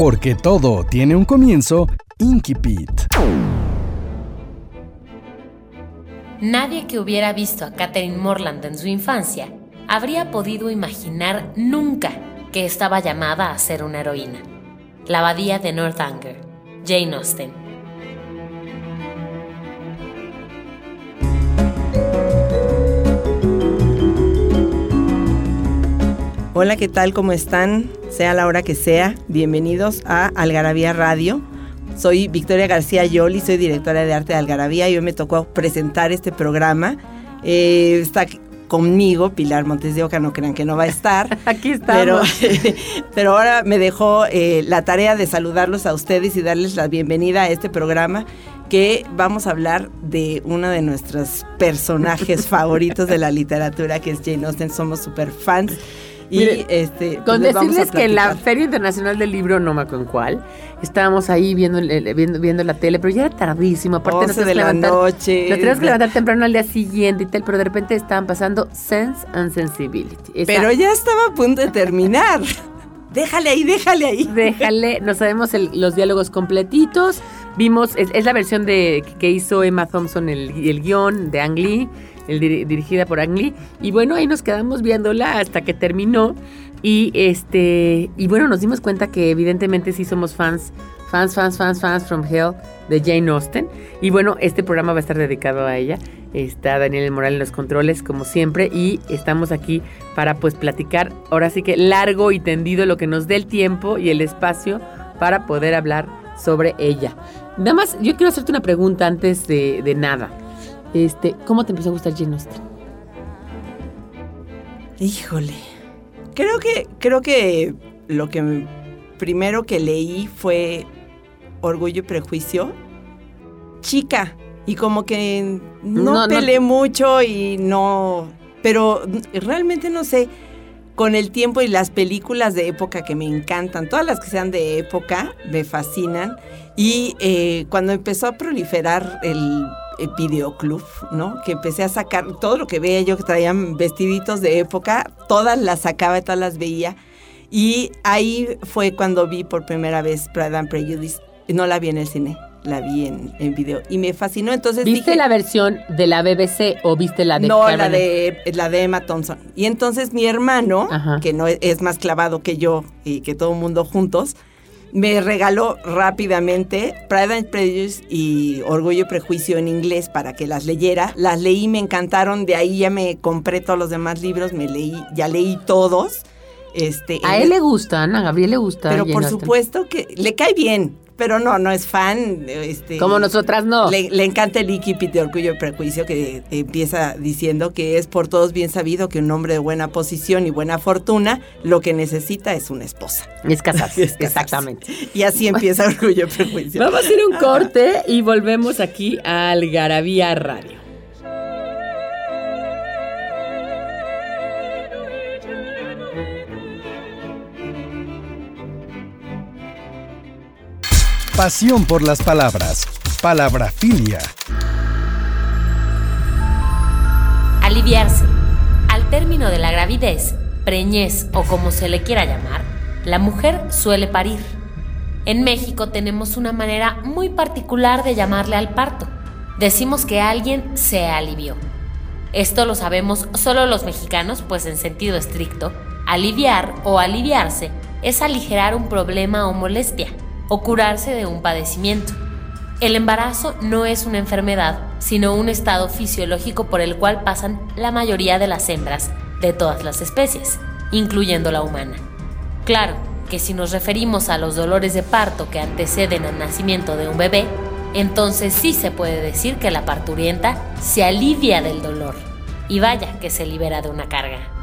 Porque todo tiene un comienzo, Inkipit. Nadie que hubiera visto a Catherine Morland en su infancia habría podido imaginar nunca que estaba llamada a ser una heroína. La abadía de Northanger, Jane Austen. Hola, ¿qué tal? ¿Cómo están? Sea la hora que sea, bienvenidos a Algarabía Radio. Soy Victoria García Yoli, soy directora de arte de Algarabía y hoy me tocó presentar este programa. Eh, está conmigo Pilar Montes de Oca, no crean que no va a estar. Aquí estamos. Pero, pero ahora me dejó eh, la tarea de saludarlos a ustedes y darles la bienvenida a este programa que vamos a hablar de uno de nuestros personajes favoritos de la literatura, que es Jane Austen. Somos súper fans. Y Mire, este, pues Con decirles que en la. Feria Internacional del Libro, no me acuerdo en cuál, estábamos ahí viendo, el- viendo, viendo la tele, pero ya era tardísimo. Aparte, nos 11 de la noche. Nos teníamos que levantar temprano al día siguiente y tal, pero de repente estaban pasando Sense and Sensibility. Esa- Pero ya estaba a punto de terminar. déjale ahí, déjale ahí. Déjale, no sabemos el- los diálogos completitos. Vimos, es, es la versión de que hizo Emma Thompson, el, el guion de Ang Lee, el diri- dirigida por Ang Lee. Y bueno, ahí nos quedamos viéndola hasta que terminó. Y este, y bueno, nos dimos cuenta que evidentemente sí somos fans, fans, fans, fans, fans from Hell de Jane Austen. Y bueno, este programa va a estar dedicado a ella. Está Daniel Moral en los controles, como siempre, y estamos aquí para pues platicar, ahora sí que largo y tendido, lo que nos dé el tiempo y el espacio para poder hablar sobre ella. Nada más, yo quiero hacerte una pregunta antes de, de nada. Este, ¿cómo te empezó a gustar Jane Austen? Híjole. Creo que, creo que lo que primero que leí fue Orgullo y Prejuicio. Chica. Y como que no, No, no. peleé mucho y no. Pero realmente no sé. Con el tiempo y las películas de época que me encantan, todas las que sean de época, me fascinan. Y eh, cuando empezó a proliferar el videoclub, ¿no? Que empecé a sacar todo lo que veía yo que traían vestiditos de época, todas las sacaba todas las veía. Y ahí fue cuando vi por primera vez Pride and Prejudice. No la vi en el cine, la vi en, en video. Y me fascinó. Entonces ¿Viste dije, la versión de la BBC o viste la de no, la de, la de Emma Thompson. Y entonces mi hermano, Ajá. que no es, es más clavado que yo y que todo el mundo juntos, me regaló rápidamente Pride and Prejudice y Orgullo y Prejuicio en inglés para que las leyera. Las leí, me encantaron. De ahí ya me compré todos los demás libros, me leí, ya leí todos. Este, A él le gustan, a Gabriel le gusta. pero por supuesto que le cae bien, pero no, no es fan. Este, Como nosotras no. le, le encanta el Ikipit de Orgullo y Prejuicio que empieza diciendo que es por todos bien sabido que un hombre de buena posición y buena fortuna lo que necesita es una esposa. Es casarse, Es casarse. exactamente. Y así empieza Orgullo y Prejuicio. Vamos a ir un corte y volvemos aquí a Algarabía Radio. Pasión por las palabras. Palabrafilia. Aliviarse. Al término de la gravidez, preñez o como se le quiera llamar, la mujer suele parir. En México tenemos una manera muy particular de llamarle al parto. Decimos que alguien se alivió. Esto lo sabemos solo los mexicanos, pues en sentido estricto, aliviar o aliviarse es aligerar un problema o molestia, o curarse de un padecimiento. El embarazo no es una enfermedad, sino un estado fisiológico por el cual pasan la mayoría de las hembras de todas las especies, incluyendo la humana. Claro que si nos referimos a los dolores de parto que anteceden al nacimiento de un bebé, entonces sí se puede decir que la parturienta se alivia del dolor. Y vaya que se libera de una carga.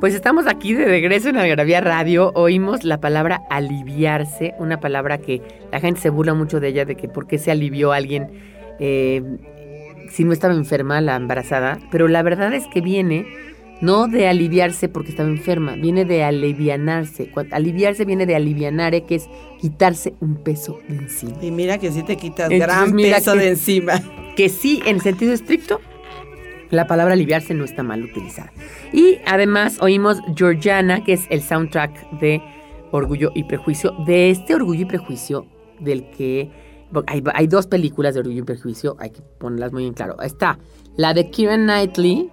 Pues estamos aquí de regreso en Algarabía Radio. Oímos la palabra aliviarse, una palabra que la gente se burla mucho de ella, de que por qué se alivió alguien eh, si no estaba enferma, la embarazada. Pero la verdad es que viene no de aliviarse porque estaba enferma, viene de alivianarse. Aliviarse viene de alivianare, que es quitarse un peso de encima. Y mira que sí te quitas gran peso de encima. Que sí, en sentido estricto, la palabra aliviarse no está mal utilizada. Y además oímos Georgiana, que es el soundtrack de Orgullo y Prejuicio. De este Orgullo y Prejuicio, del que hay, dos películas de Orgullo y Prejuicio, hay que ponerlas muy en claro. Está la de Kieran Knightley,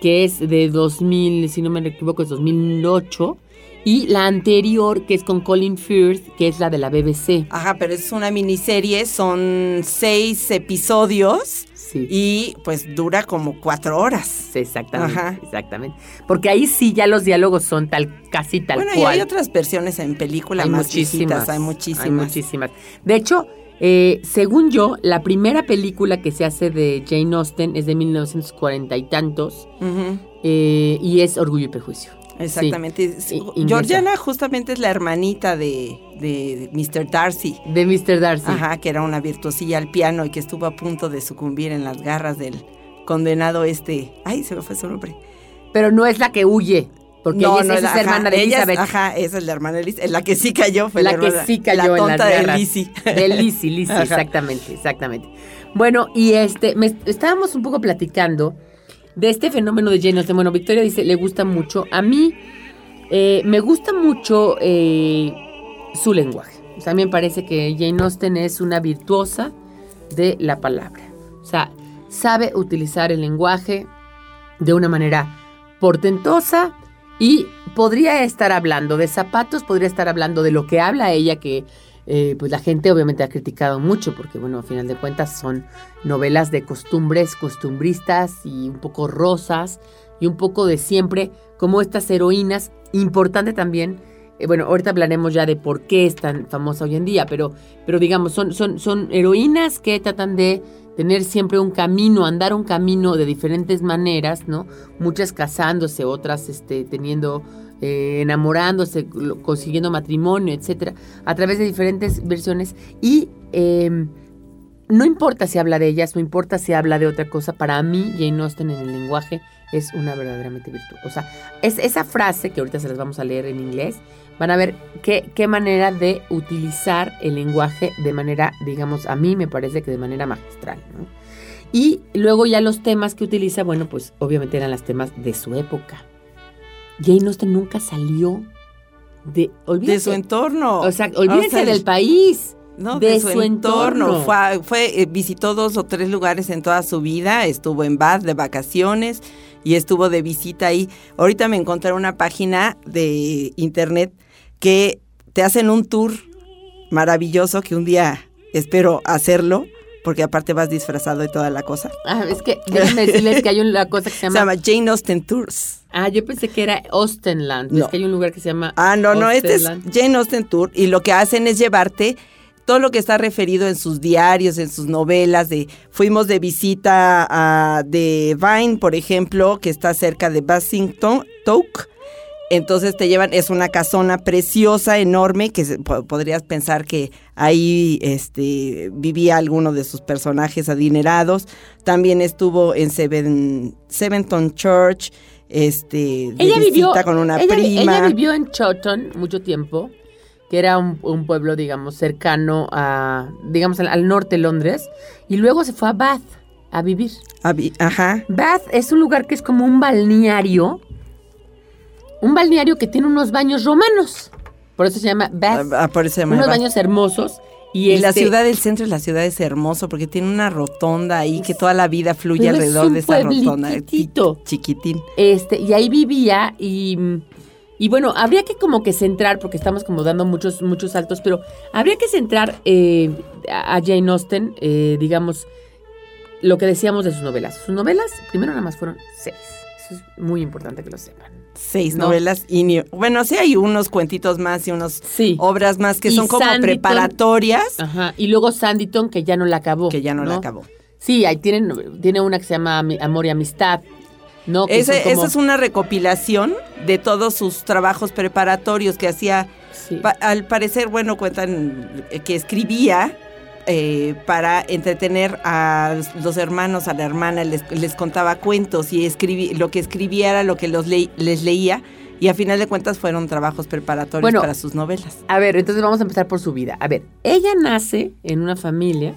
que es de 2000, si no me equivoco, es 2008. Y la anterior, que es con Colin Firth, que es la de la BBC. Ajá, pero es una miniserie, son seis episodios. Y pues dura como cuatro horas. exactamente, exactamente. Porque ahí sí ya los diálogos son tal, casi tal cual. Bueno, y hay otras versiones en películas más muchísimas, hay muchísimas. Hay muchísimas. De hecho, eh, según yo, la primera película que se hace de Jane Austen es de 1940 y tantos. Eh, y es Orgullo y Prejuicio. Exactamente. Georgiana justamente es la hermanita de, de Mr. Darcy. De Mr. Darcy. Ajá, que era una virtuosilla al piano y que estuvo a punto de sucumbir en las garras del condenado este. Ay, se me fue su nombre. Pero no es la que huye. Porque ella, es, la, hermana de Elizabeth. ajá, esa es la hermana de Elizabeth. La que sí cayó fue la, la que sí cayó la tonta en de Lizzie. De Lizzie, Lizzie, exactamente, exactamente. Bueno, y este, estábamos un poco platicando de este fenómeno de Jane Austen. Bueno, Victoria dice, le gusta mucho. A mí eh, me gusta mucho eh, su lenguaje. O sea, a mí me parece que Jane Austen es una virtuosa de la palabra. O sea, sabe utilizar el lenguaje de una manera portentosa y podría estar hablando de zapatos, podría estar hablando de lo que habla ella, que eh, pues la gente obviamente ha criticado mucho porque, bueno, a final de cuentas son novelas de costumbres, costumbristas y un poco rosas y un poco de siempre, como estas heroínas. Importante también, eh, bueno, ahorita hablaremos ya de por qué es tan famosa hoy en día, pero, pero digamos, son, son, son heroínas que tratan de tener siempre un camino, andar un camino de diferentes maneras, ¿no? Muchas casándose, otras este, teniendo eh, enamorándose, consiguiendo matrimonio, etcétera, a través de diferentes versiones. Y em, no importa si habla de ellas, no importa si habla de otra cosa, para mí Jane Austen en el lenguaje es una verdaderamente virtud. O sea, es esa frase que ahorita se las vamos a leer en inglés, van a ver qué, qué manera de utilizar el lenguaje de manera, digamos, a mí me parece que de manera magistral. Y luego ya los temas que utiliza, bueno, pues obviamente eran los temas de su época. Jane Austen nunca salió de, de su entorno. O sea, olvídense del país. No, de, su, entorno. Fue, eh, visitó dos o tres lugares en toda su vida. Estuvo en Bath de vacaciones y estuvo de visita ahí. Ahorita me encontré una página de internet que te hacen un tour maravilloso que un día espero hacerlo porque aparte vas disfrazado de toda la cosa. Ah, es que déjenme decirles que hay una cosa que se llama... Se llama Jane Austen Tours. Ah, yo pensé que era Austenland. Es que hay un lugar que se llama Ah, no, no, este es Jane Austen Tour y lo que hacen es llevarte todo lo que está referido en sus diarios, en sus novelas, de fuimos de visita a de Vine, por ejemplo, que está cerca de Bassington, Toke, Entonces te llevan, es una casona preciosa, enorme, que podrías pensar que ahí este, vivía alguno de sus personajes adinerados. También estuvo en Seven, Seventon Church, este, de Ella vivió, con una ella, prima. ella vivió en Chawton mucho tiempo, que era un, un pueblo, digamos, cercano a, digamos, al, al norte de Londres, y luego se fue a Bath a vivir. Vi- Ajá. Bath es un lugar que es como un balneario, un balneario que tiene unos baños romanos, por eso se llama Bath, Ah, por eso se llama unos Bath. baños hermosos. Y, Y la este, ciudad del centro de la ciudad es hermoso porque tiene una rotonda ahí que toda la vida fluye es alrededor un de esa rotonda. Chiquitín. Este, y ahí vivía y, y bueno, habría que como que centrar, porque estamos como dando muchos, muchos saltos, pero habría que centrar eh, a a Jane Austen, eh, digamos, lo que decíamos de sus novelas. Sus novelas, primero nada más fueron seis. Eso es muy importante que lo sepan. Seis No. novelas y ni- bueno, sí hay unos cuentitos más y unos Sí. obras más que Y son como Sanditon. preparatorias Ajá. Y luego Sanditon, que ya no la acabó. que ya no, la acabó. Sí, ahí tienen, tiene una que se llama Amor y Amistad. ¿no? Ese- como- Esa es una recopilación de todos sus trabajos preparatorios que hacía. Sí. Pa- al parecer, bueno, cuentan que escribía eh, para entretener a los hermanos, a la hermana, les, les contaba cuentos y escribí, lo que escribía era lo que los ley- les leía y a final de cuentas fueron trabajos preparatorios Bueno. para sus novelas. A ver, entonces vamos a empezar por su vida. A ver, ella nace en una familia,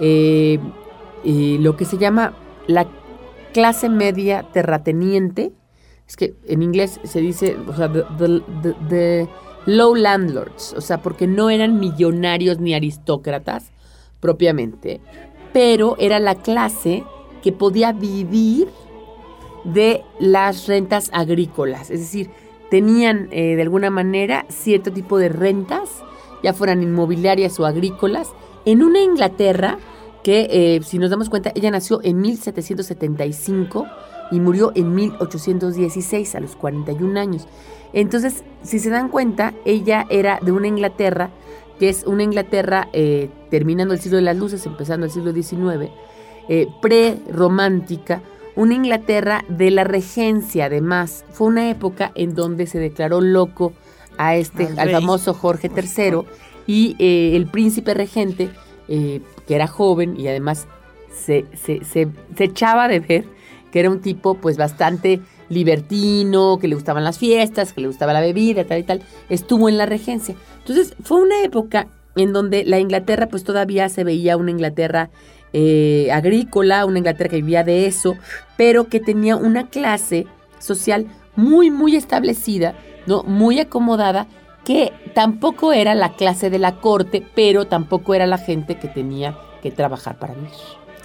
eh, eh, lo que se llama la clase media terrateniente. Es que en inglés se dice, o sea, the, the- the- the low landlords, o sea, porque no eran millonarios ni aristócratas propiamente, pero era la clase que podía vivir de las rentas agrícolas, es decir, tenían eh, de alguna manera cierto tipo de rentas, ya fueran inmobiliarias o agrícolas, en una Inglaterra que, eh, si nos damos cuenta, ella nació en 1775 y murió en 1816, a los 41 años. Entonces, si se dan cuenta, ella era de una Inglaterra que es una Inglaterra eh, terminando el siglo de las luces, empezando el siglo XIX, eh, pre-romántica, una Inglaterra de la regencia, además. Fue una época en donde se declaró loco a este, Al famoso Jorge III y eh, el príncipe regente, eh, que era joven y además se, se, se, se echaba de ver que era un tipo pues bastante libertino, que le gustaban las fiestas, que le gustaba la bebida, tal y tal, estuvo en la regencia. Entonces fue una época en donde la Inglaterra pues todavía se veía una Inglaterra eh, agrícola, una Inglaterra que vivía de eso, pero que tenía una clase social muy, muy establecida, ¿no? Muy acomodada, que tampoco era la clase de la corte, pero tampoco era la gente que tenía que trabajar para vivir.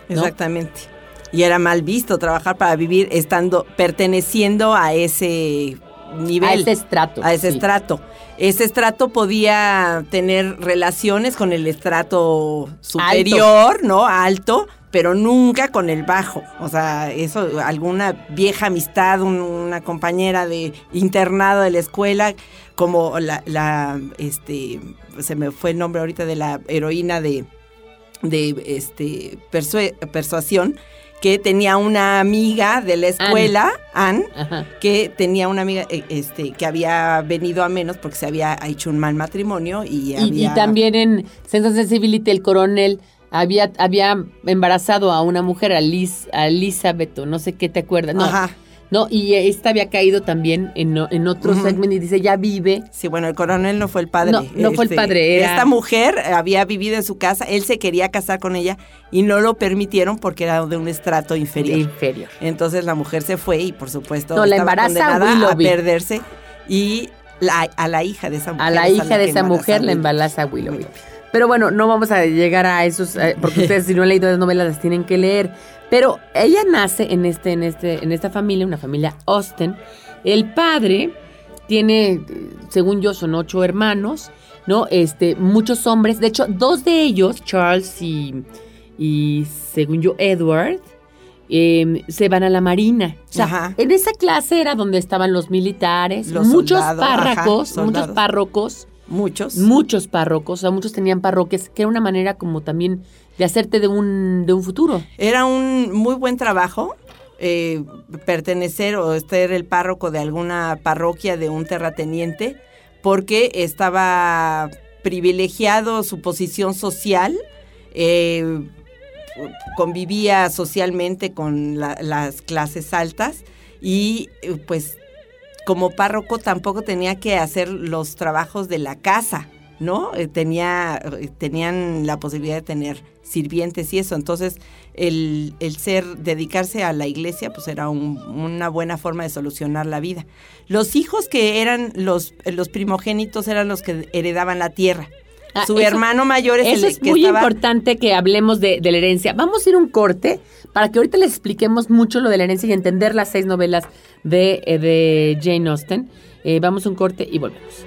Exactamente. Y era mal visto trabajar para vivir estando, perteneciendo a ese nivel. A ese estrato. a ese sí. estrato. Ese estrato podía tener relaciones con el estrato superior, ¿no? Alto, pero nunca con el bajo. O sea, eso, alguna vieja amistad, un- una compañera de internado de la escuela, como la, la, este, se me fue el nombre ahorita de la heroína de, de este, persuasión, que tenía una amiga de la escuela, Anne que tenía una amiga eh, este que había venido a menos porque se había hecho un mal matrimonio y, Y, había y también en Sense Sensibility el coronel había, había embarazado a una mujer, a, Liz, a Elizabeth, o no sé qué te acuerdas. No, Ajá. No, y esta había caído también en, en otro Ujú. segmento y dice, ya vive. Sí, bueno, el coronel no fue el padre. Este, No, no fue el padre, era- Esta mujer había vivido en su casa, él se quería casar con ella y no lo permitieron porque era de un estrato inferior. Inferior. Entonces la mujer se fue y por supuesto No, la embaraza a perderse y la- a la hija de esa mujer. A la hija de esa mujer la embaraza embaraza Willoughby. Pero bueno, no vamos a llegar a esos, eh, porque ustedes si no han leído las novelas las tienen que leer. Pero ella nace en este, en este, en esta familia, una familia Austen. El padre tiene, según yo, son ocho hermanos, ¿no? Este, muchos hombres. De hecho, dos de ellos, Charles y, y según yo, Edward, eh, se van a la marina. O sea, Ajá. en esa clase era donde estaban los militares, Los muchos soldados, ajá, párracos, muchos párrocos, Muchos. muchos párrocos, o sea, muchos tenían parroquias, que era una manera como también de hacerte de un, de un futuro. Era un muy buen trabajo eh, pertenecer o ser el párroco de alguna parroquia de un terrateniente porque estaba privilegiado su posición social, eh, convivía socialmente con las clases altas y pues como párroco tampoco tenía que hacer los trabajos de la casa, ¿no? Eh, tenía, tenían la posibilidad de tener sirvientes y eso. Entonces, el, ser, dedicarse a la iglesia, pues era una buena forma de solucionar la vida. Los hijos que eran los, los primogénitos eran los que heredaban la tierra. Ah, Su hermano mayor es eso el es muy importante que hablemos de, la herencia. Vamos a ir un corte para que ahorita les expliquemos mucho lo de la herencia y entender las seis novelas de, eh, de Jane Austen. Eh, vamos a un corte y volvemos.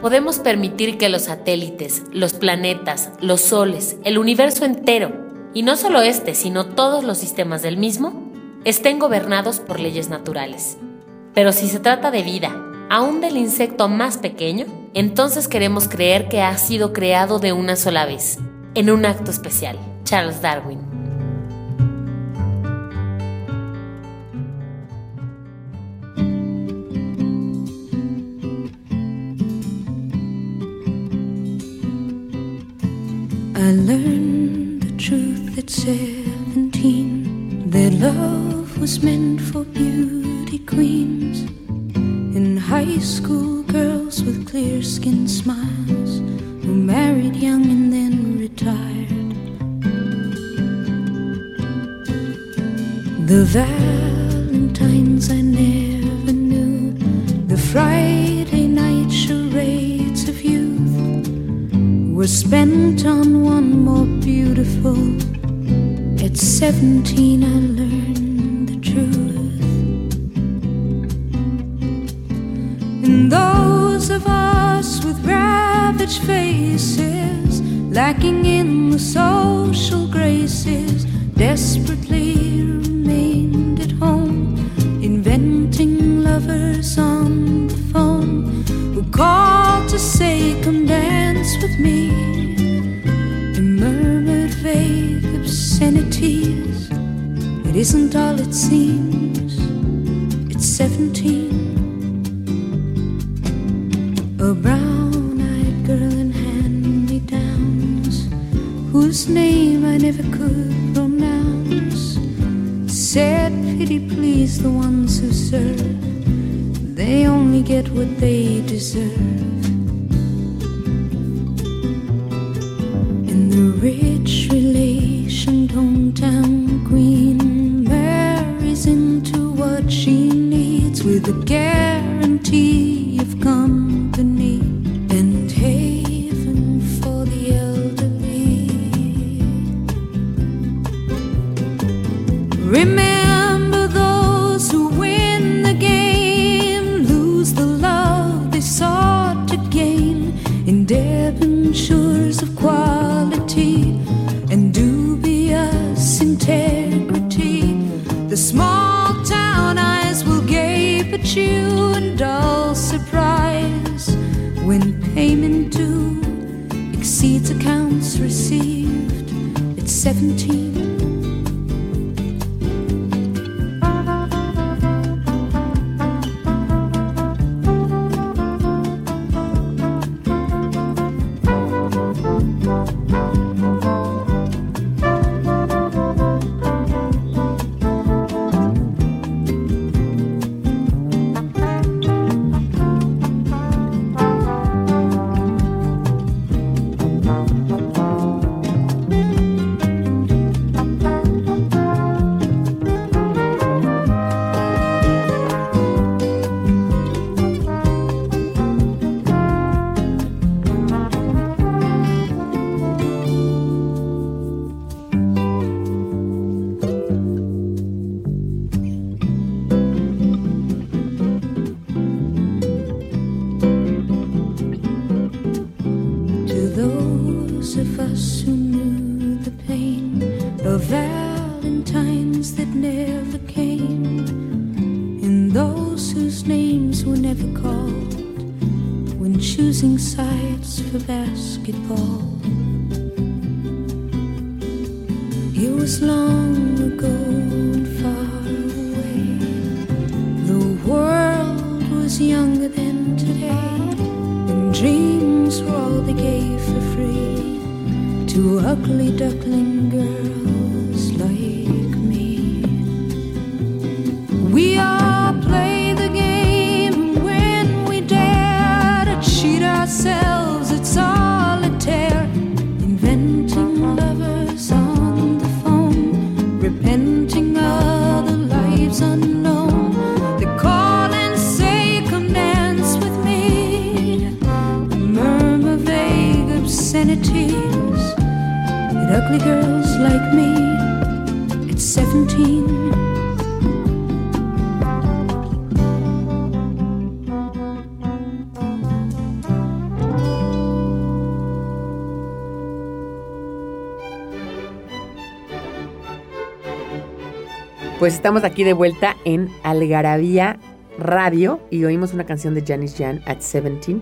Podemos permitir que los satélites, los planetas, los soles, el universo entero, y no solo este, sino todos los sistemas del mismo, estén gobernados por leyes naturales. Pero si se trata de vida, aún del insecto más pequeño, entonces queremos creer que ha sido creado de una sola vez, en un acto especial. Charles Darwin. I learned the truth at seventeen that love was meant for beauty queens and high school girls with clear skinned smiles who married young and then retired. The Valentines spent on one more beautiful. At 17, I learned the truth. And those of us with ravaged faces, lacking in the social Pues estamos aquí de vuelta en Algarabía Radio y oímos una canción de Janis Jan at 17.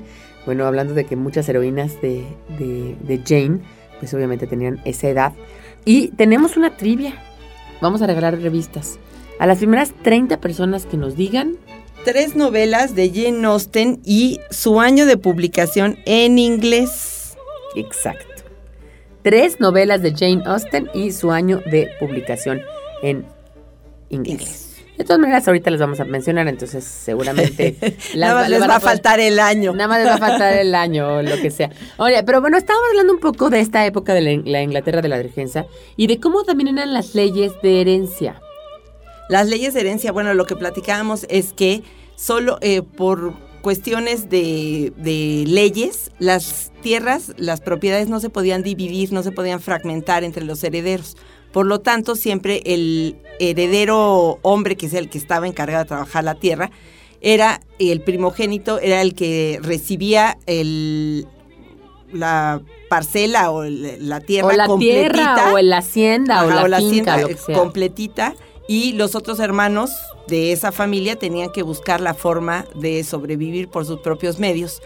Bueno, hablando de que muchas heroínas de, de- de Jane, pues obviamente tenían esa edad. Y tenemos una trivia. Vamos a regalar revistas. A las primeras 30 personas que nos digan, Tres novelas de Jane Austen y su año de publicación en inglés. exacto. Tres novelas de Jane Austen y su año de publicación en inglés. Inglés. De todas maneras, ahorita las vamos a mencionar, entonces seguramente Nada más le les va a faltar el año. Nada más les va a faltar el año o lo que sea. Oye, pero bueno, estábamos hablando un poco de esta época de la, la Inglaterra de la regencia y de cómo también eran las leyes de herencia. Las leyes de herencia, bueno, lo que platicábamos es que solo eh, por cuestiones de, de leyes, las tierras, las propiedades no se podían dividir, no se podían fragmentar entre los herederos. Por lo tanto, siempre el heredero hombre, que es el que estaba encargado de trabajar la tierra, era el primogénito, era el que recibía el, la parcela o el- la tierra o la completita. tierra, o la hacienda, o la, finca, hacienda, lo que eh, sea. completita y los otros hermanos de esa familia tenían que buscar la forma de sobrevivir por sus propios medios,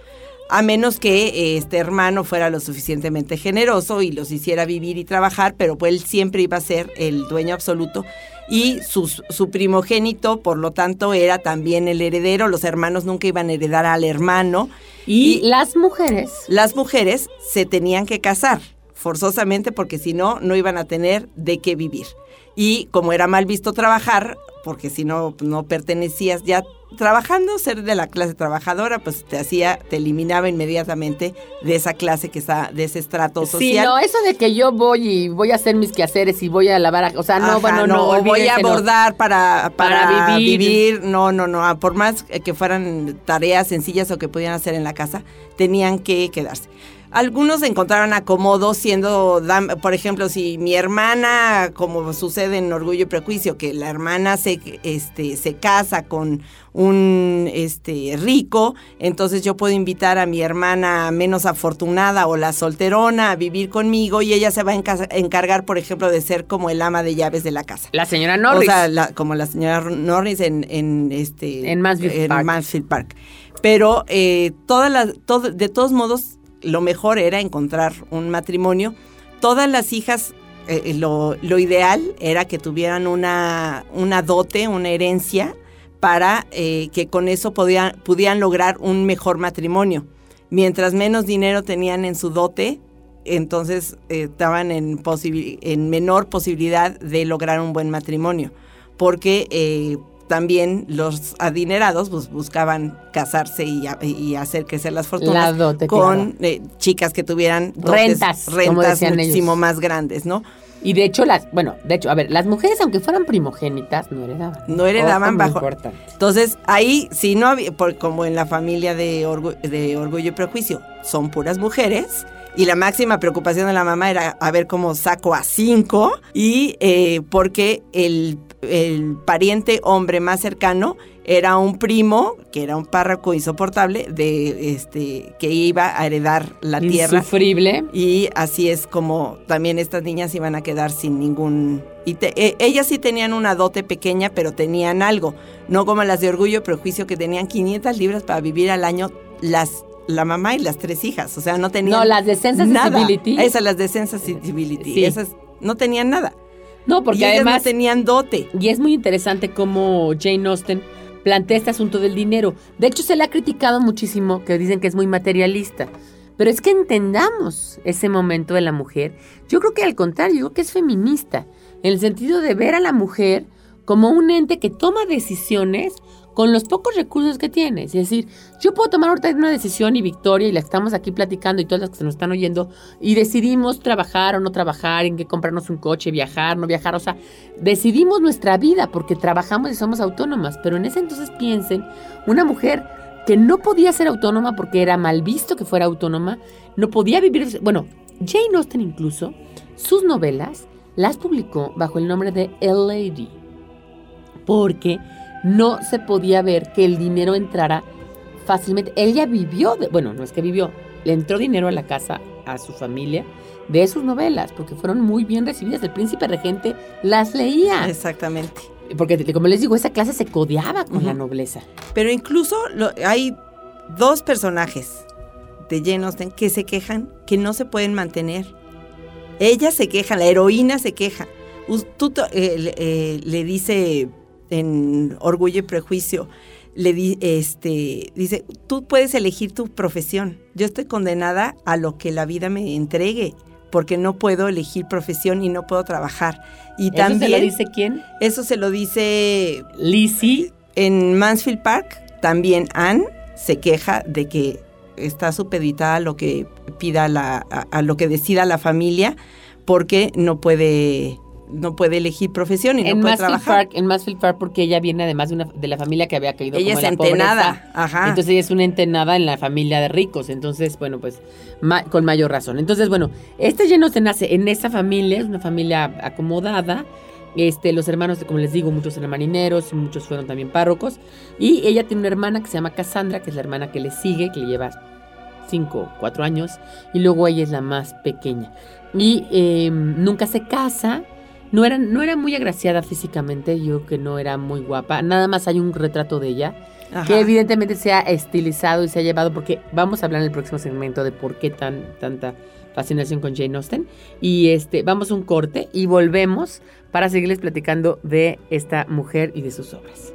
a menos que eh, este hermano fuera lo suficientemente generoso y los hiciera vivir y trabajar, pero pues él siempre iba a ser el dueño absoluto y su primogénito, por lo tanto, era también el heredero, los hermanos nunca iban a heredar al hermano y, y- las mujeres, las mujeres se tenían que casar forzosamente porque si no, no iban a tener de qué vivir. Y como era mal visto trabajar, porque si no, no pertenecías ya trabajando, ser de la clase trabajadora, pues te hacía, te eliminaba inmediatamente de esa clase que está, de ese estrato Sí, social. no, eso de que yo voy y voy a hacer mis quehaceres y voy a lavar, a- o sea, no, Ajá, bueno, no, o voy a no. abordar para, para, Para vivir. vivir. No, no, no. Por más que fueran tareas sencillas o que pudieran hacer en la casa, tenían que quedarse. Algunos encontraron acomodo siendo, por ejemplo, si mi hermana, como sucede en Orgullo y Prejuicio, que la hermana se, este, se casa con un este, rico, entonces yo puedo invitar a mi hermana menos afortunada o la solterona a vivir conmigo y ella se va a enca- encargar, por ejemplo, de ser como el ama de llaves de la casa. La señora Norris. O sea, la- como la señora Norris en, en este En Mansfield Park. Mansfield Park. Pero eh, todas las, todo, de todos modos, lo mejor era encontrar un matrimonio. Todas las hijas, eh, lo, lo ideal era que tuvieran una, una dote, una herencia, para eh, que con eso podían, pudieran lograr un mejor matrimonio. Mientras menos dinero tenían en su dote, entonces eh, estaban en, en menor posibilidad de lograr un buen matrimonio, porque eh, también los adinerados pues, buscaban casarse y, hacer crecer las fortunas dote, con eh, chicas que tuvieran dotes- Rentas, como rentas decían ellos. muchísimo más grandes, ¿no? Y de hecho, las, bueno, de hecho, a ver, las mujeres, aunque fueran primogénitas, no heredaban. No heredaban muy bajo- importante. Entonces, ahí, si no había, por- como en la familia de, Orgu- de Orgullo y Prejuicio, son puras mujeres. Y la máxima preocupación de la mamá era a ver cómo saco a cinco. Y eh, porque el, el pariente hombre más cercano era un primo, que era un párroco insoportable, de este, que iba a heredar la tierra. Insufrible. Y así es como también estas niñas iban a quedar sin ningún... Y te- e- ellas sí tenían una dote pequeña, pero tenían algo. No como las de Orgullo y Prejuicio, que tenían 500 libras para vivir al año las la mamá y las tres hijas. O sea, no tenían No, las de Sense and nada. Sensibility. Esas, las de Sense Sensibility. Sí. Esas no tenían nada. No, porque y ellas además... no tenían dote. Y es muy interesante cómo Jane Austen plantea este asunto del dinero. De hecho, se le ha criticado muchísimo, que dicen que es muy materialista. Pero es que entendamos ese momento de la mujer. Yo creo que al contrario, yo creo que es feminista. En el sentido de ver a la mujer como un ente que toma decisiones con los pocos recursos que tiene. Es decir, yo puedo tomar ahorita una decisión y Victoria, y la estamos aquí platicando y todas las que se nos están oyendo, y decidimos trabajar o no trabajar, en qué comprarnos un coche, viajar, no viajar. O sea, decidimos nuestra vida porque trabajamos y somos autónomas. Pero en ese entonces piensen, una mujer que no podía ser autónoma porque era mal visto que fuera autónoma, no podía vivir. Bueno, Jane Austen incluso, sus novelas las publicó bajo el nombre de A Lady, porque no se podía ver que el dinero entrara fácilmente. Ella vivió, de, bueno, no es que vivió, le entró dinero a la casa, a su familia, de sus novelas, porque fueron muy bien recibidas. El príncipe regente las leía. Exactamente. Porque, como les digo, esa clase se codeaba con la nobleza. Pero incluso lo- hay dos personajes de Jane Austen que se quejan que no se pueden mantener. Ella se queja, la heroína se queja. Tú eh, le- eh, le dice en Orgullo y Prejuicio, le di- este, dice, tú puedes elegir tu profesión. Yo estoy condenada a lo que la vida me entregue, porque no puedo elegir profesión y no puedo trabajar. Y ¿Eso también, se lo dice quién? eso se lo dice Lizzie. en Mansfield Park, también Anne se queja de que está supeditada a lo que pida la, a, a lo que decida la familia, porque no puede, no puede elegir profesión y no en puede Mansfield trabajar. Park, en Park, porque ella viene además de, una, de la familia que había caído Ella como es la entenada, pobreza. ajá. Entonces ella es una entenada en la familia de ricos. Entonces, bueno, pues ma- con mayor razón. Entonces, bueno, este lleno se nace en esa familia, es una familia acomodada. Este, los hermanos, como les digo, muchos eran marineros, muchos fueron también párrocos. Y ella tiene una hermana que se llama Cassandra, que es la hermana que le sigue, que le lleva cinco, cuatro años. Y luego ella es la más pequeña. Y eh, nunca se casa. No era, no era muy agraciada físicamente, yo creo que no era muy guapa. Nada más hay un retrato de ella Ajá. que evidentemente se ha estilizado y se ha llevado porque vamos a hablar en el próximo segmento de por qué tan tanta fascinación con Jane Austen y este vamos a un corte y volvemos para seguirles platicando de esta mujer y de sus obras.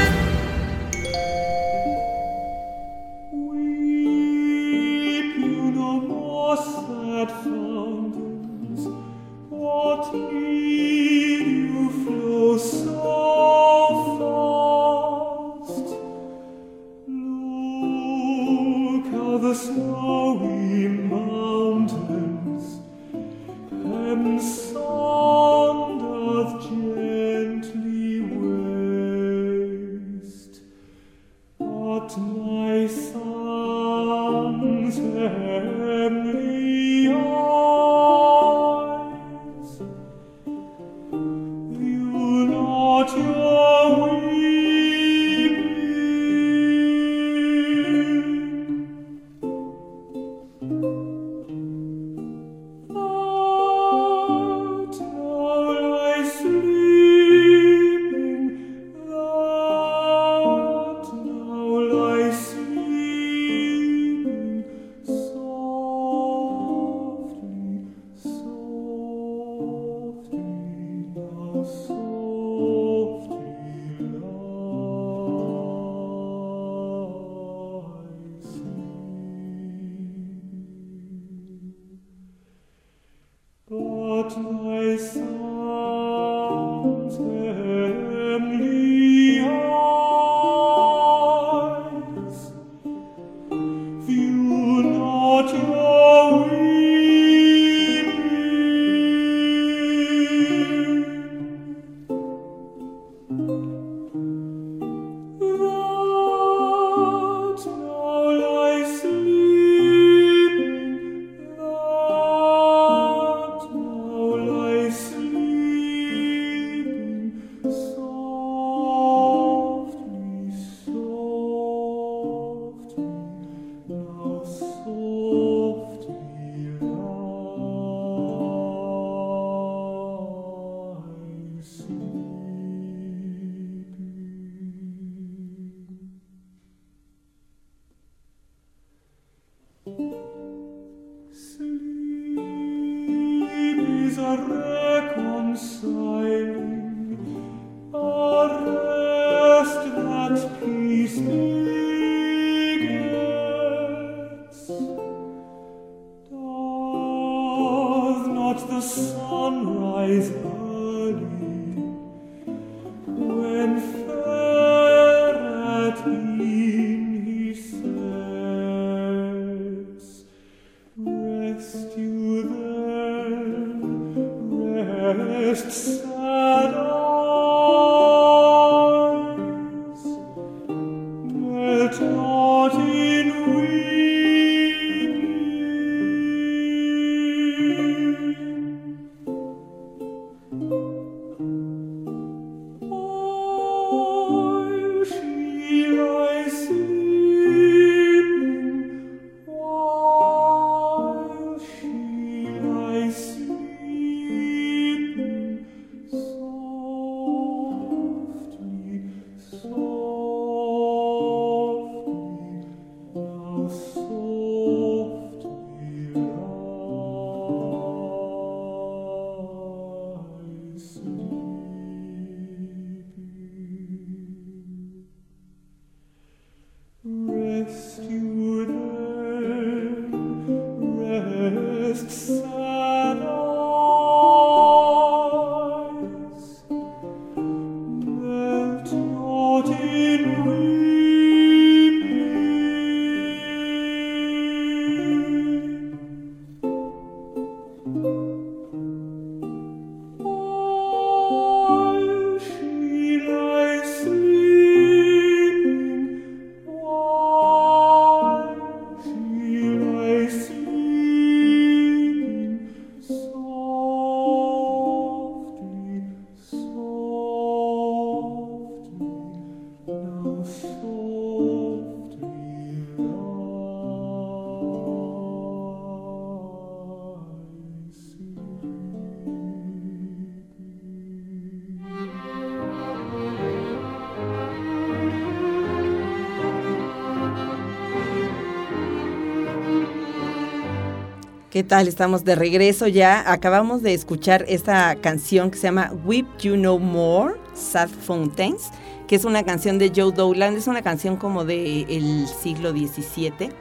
¿Qué tal? Estamos de regreso ya. Acabamos de escuchar esta canción que se llama Weep You No More, Sad Fountains, que es una canción de Joe Dowland. Es una canción como del siglo XVII,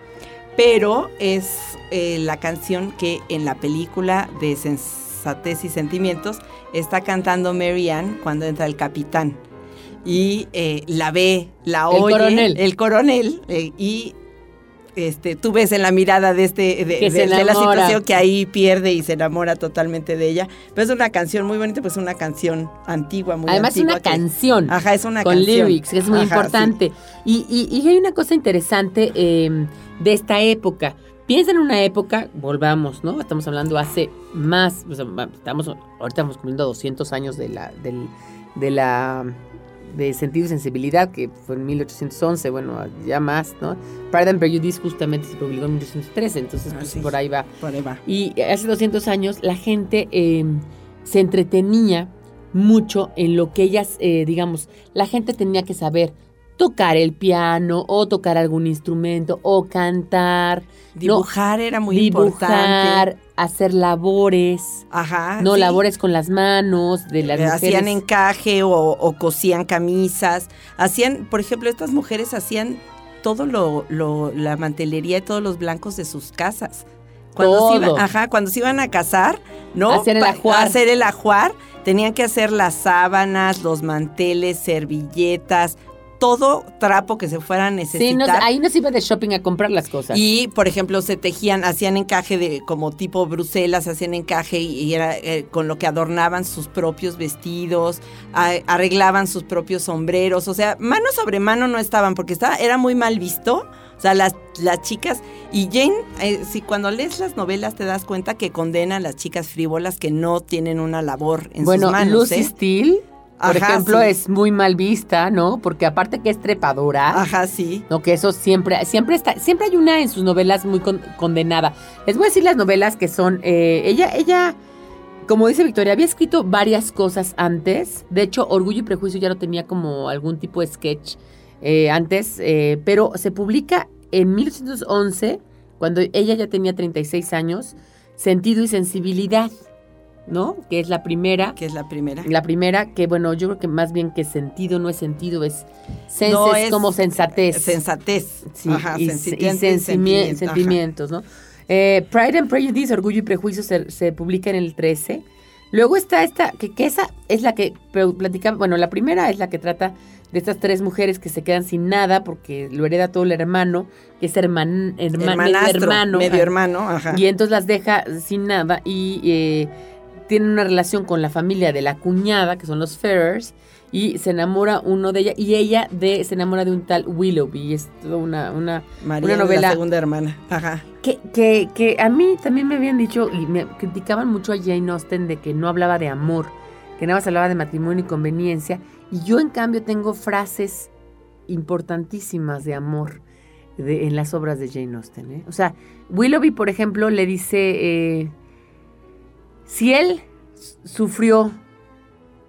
pero es eh, la canción que en la película de Sensatez y Sentimientos está cantando Mary Ann cuando entra el capitán. Y eh, la ve, la El oye. coronel. El coronel. eh, y este, tú ves en la mirada de este de, la situación que ahí pierde y se enamora totalmente de ella. Pero es una canción muy bonita, pues una canción antigua, muy Además, es una que- canción. Ajá, es una con canción. lyrics, que es muy Ajá, importante. Y, y- y hay una cosa interesante eh, de esta época. Piensa en una época, volvamos, ¿no? Estamos hablando hace más, o sea, va- estamos, ahorita estamos cumpliendo 200 años de la, del, de la, de Sentido y Sensibilidad, que fue en 1811, bueno, ya más, ¿no? Pride and Prejudice justamente se publicó en 1813, entonces Ah, pues, sí. por ahí va. por ahí va. Y hace 200 años la gente eh, se entretenía mucho en lo que ellas, eh, digamos, la gente tenía que saber tocar el piano o tocar algún instrumento o cantar, Dibujar era muy dibujar, importante. Hacer labores, Ajá. no sí. labores con las manos de las Eh, mujeres. Hacían encaje o, o cosían camisas. Hacían, por ejemplo, estas mujeres hacían todo lo, lo- la mantelería y todos los blancos de sus casas. Cuando se iban, ajá, cuando se iban a casar, ¿no? Hacer el ajuar. Hacer el ajuar, tenían que hacer las sábanas, los manteles, servilletas, todo trapo que se fuera a necesitar. Sí, no, ahí no se iba de shopping a comprar las cosas. Y, por ejemplo, se tejían, hacían encaje de como tipo Bruselas, hacían encaje y, y era eh, con lo que adornaban sus propios vestidos, a- arreglaban sus propios sombreros, o sea, mano sobre mano no estaban porque estaba, era muy mal visto. O sea, las, las chicas, y Jane, eh, si cuando lees las novelas te das cuenta que condena a las chicas frívolas que no tienen una labor en bueno, sus manos. Lucy ¿eh? Steele, por Ajá, ejemplo, sí. es muy mal vista, ¿no? Porque aparte que es trepadora, Ajá, sí. No, que eso siempre, siempre está, siempre hay una en sus novelas muy con- condenada. Les voy a decir las novelas que son, eh, ella, ella, como dice Victoria, había escrito varias cosas antes. De hecho, Orgullo y Prejuicio ya lo tenía como algún tipo de sketch eh, antes, eh, pero se publica en 1811, cuando ella ya tenía 36 años, Sentido y Sensibilidad, ¿no? Que es la primera. Que es la primera. La primera, que bueno, yo creo que más bien que sentido no es sentido, es No, es como sensatez. Sensatez. Sí, Ajá, y, y sentimiento, ajá. sentimientos, ¿no? Eh, Pride and Prejudice, Orgullo y Prejuicio se, se publica en el 13. Luego está esta, que, que esa es la que platicaba, bueno, la primera es la que trata de estas tres mujeres que se quedan sin nada porque lo hereda todo el hermano, que es herman, herma- medio hermano. medio hermano, ajá. y entonces las deja sin nada y eh, tiene una relación con la familia de la cuñada, que son los Ferrers, y se enamora uno de ella, y ella de, se enamora de un tal Willoughby, y es toda una, una, María una de la novela segunda hermana. Ajá. que, que, que a mí también me habían dicho, y me criticaban mucho a Jane Austen de que no hablaba de amor, que nada más hablaba de matrimonio y conveniencia, y yo en cambio tengo frases importantísimas de amor de- en las obras de Jane Austen. ¿eh? O sea, Willoughby, por ejemplo, le dice, eh, si él sufrió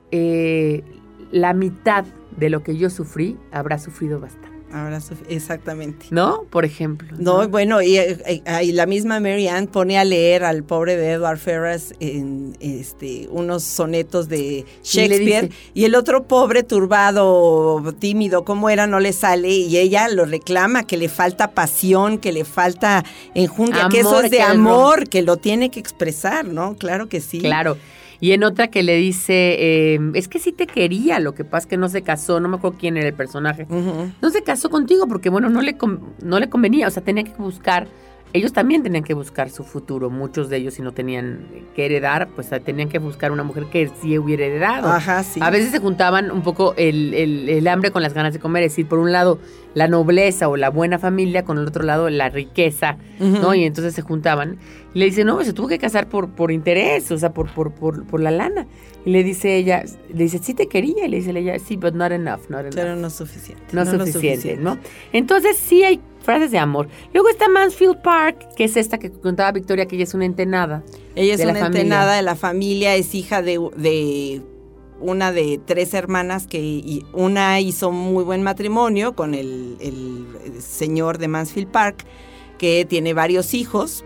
eh, la mitad de lo que yo sufrí, habrá sufrido bastante. Ahora, exactamente. ¿No? Por ejemplo. No, bueno, y, eh, eh, y la misma Mary Ann pone a leer al pobre de Edward Ferrars en este unos sonetos de Shakespeare y el otro pobre turbado, tímido como era no le sale y ella lo reclama que le falta pasión, que le falta enjundia, que eso es de amor, que lo tiene que expresar, ¿no? Claro que sí. Claro. Y en otra que le dice, eh, es que sí te quería, lo que pasa es que no se casó, no me acuerdo quién era el personaje. No se casó contigo porque, bueno, no le, no le convenía, o sea, tenía que buscar, ellos también tenían que buscar su futuro, muchos de ellos si no tenían que heredar, pues tenían que buscar una mujer que sí hubiera heredado. Ajá, sí. A veces se juntaban un poco el, el- el hambre con las ganas de comer, es decir, por un lado la nobleza o la buena familia, con el otro lado la riqueza, ¿no? Y entonces se juntaban. Y le dice, no, se tuvo que casar por, por interés, o sea, por, por, por, por la lana. Y le dice ella, le dice, sí te quería. Y le dice ella, sí, but not enough, not enough. Pero no es suficiente. no, es lo suficiente, ¿no? Entonces sí hay frases de amor. Luego está Mansfield Park, que es esta que contaba Victoria, que ella es una entenada. Ella es una familia. entenada de la familia, es hija de, de una de tres hermanas que y una hizo muy buen matrimonio con el, el señor de Mansfield Park, que tiene varios hijos.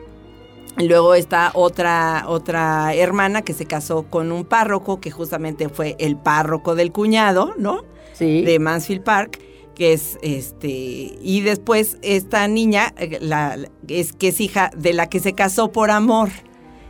Luego está otra, otra hermana que se casó con un párroco, que justamente fue el párroco del cuñado, ¿no? Sí. de Mansfield Park, que es este y después esta niña eh, la- es que es hija de la que se casó por amor.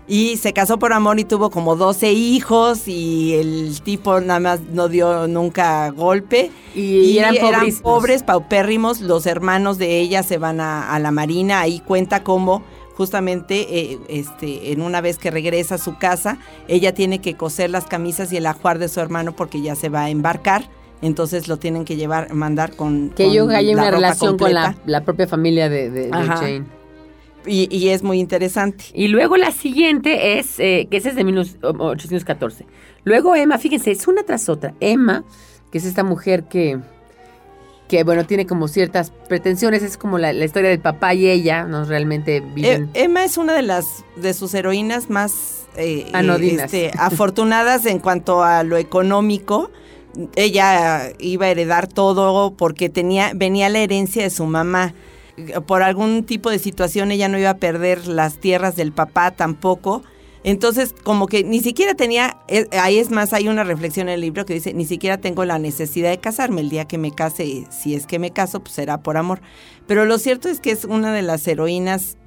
Y se casó por amor y tuvo como 12 hijos y el tipo nada más no dio nunca golpe. y, y eran, pobres, paupérrimos. Los hermanos de ella se van a, a la marina. Ahí cuenta cómo justamente eh, este, en una vez que regresa a su casa, ella tiene que coser las camisas y el ajuar de su hermano porque ya se va a embarcar. Entonces lo tienen que llevar, mandar con. Que con yo haya la una relación con la, la propia familia de, de- de. Jane. Y, y es muy interesante. Y luego la siguiente es, eh, que esa es de 1814. Luego Emma, fíjense, es una tras otra. Emma, que es esta mujer que, que bueno, tiene como ciertas pretensiones, es como la, la historia del papá y ella, no realmente viven. E- Emma es una de las de sus heroínas más eh, Anodinas. este, afortunadas en cuanto a lo económico. Ella iba a heredar todo porque tenía venía la herencia de su mamá. Por algún tipo de situación ella no iba a perder las tierras del papá tampoco. Entonces, como que ni siquiera tenía, eh, ahí es más, hay una reflexión en el libro que dice, ni siquiera tengo la necesidad de casarme. El día que me case, si es que me caso, pues será por amor. Pero lo cierto es que es una de las heroínas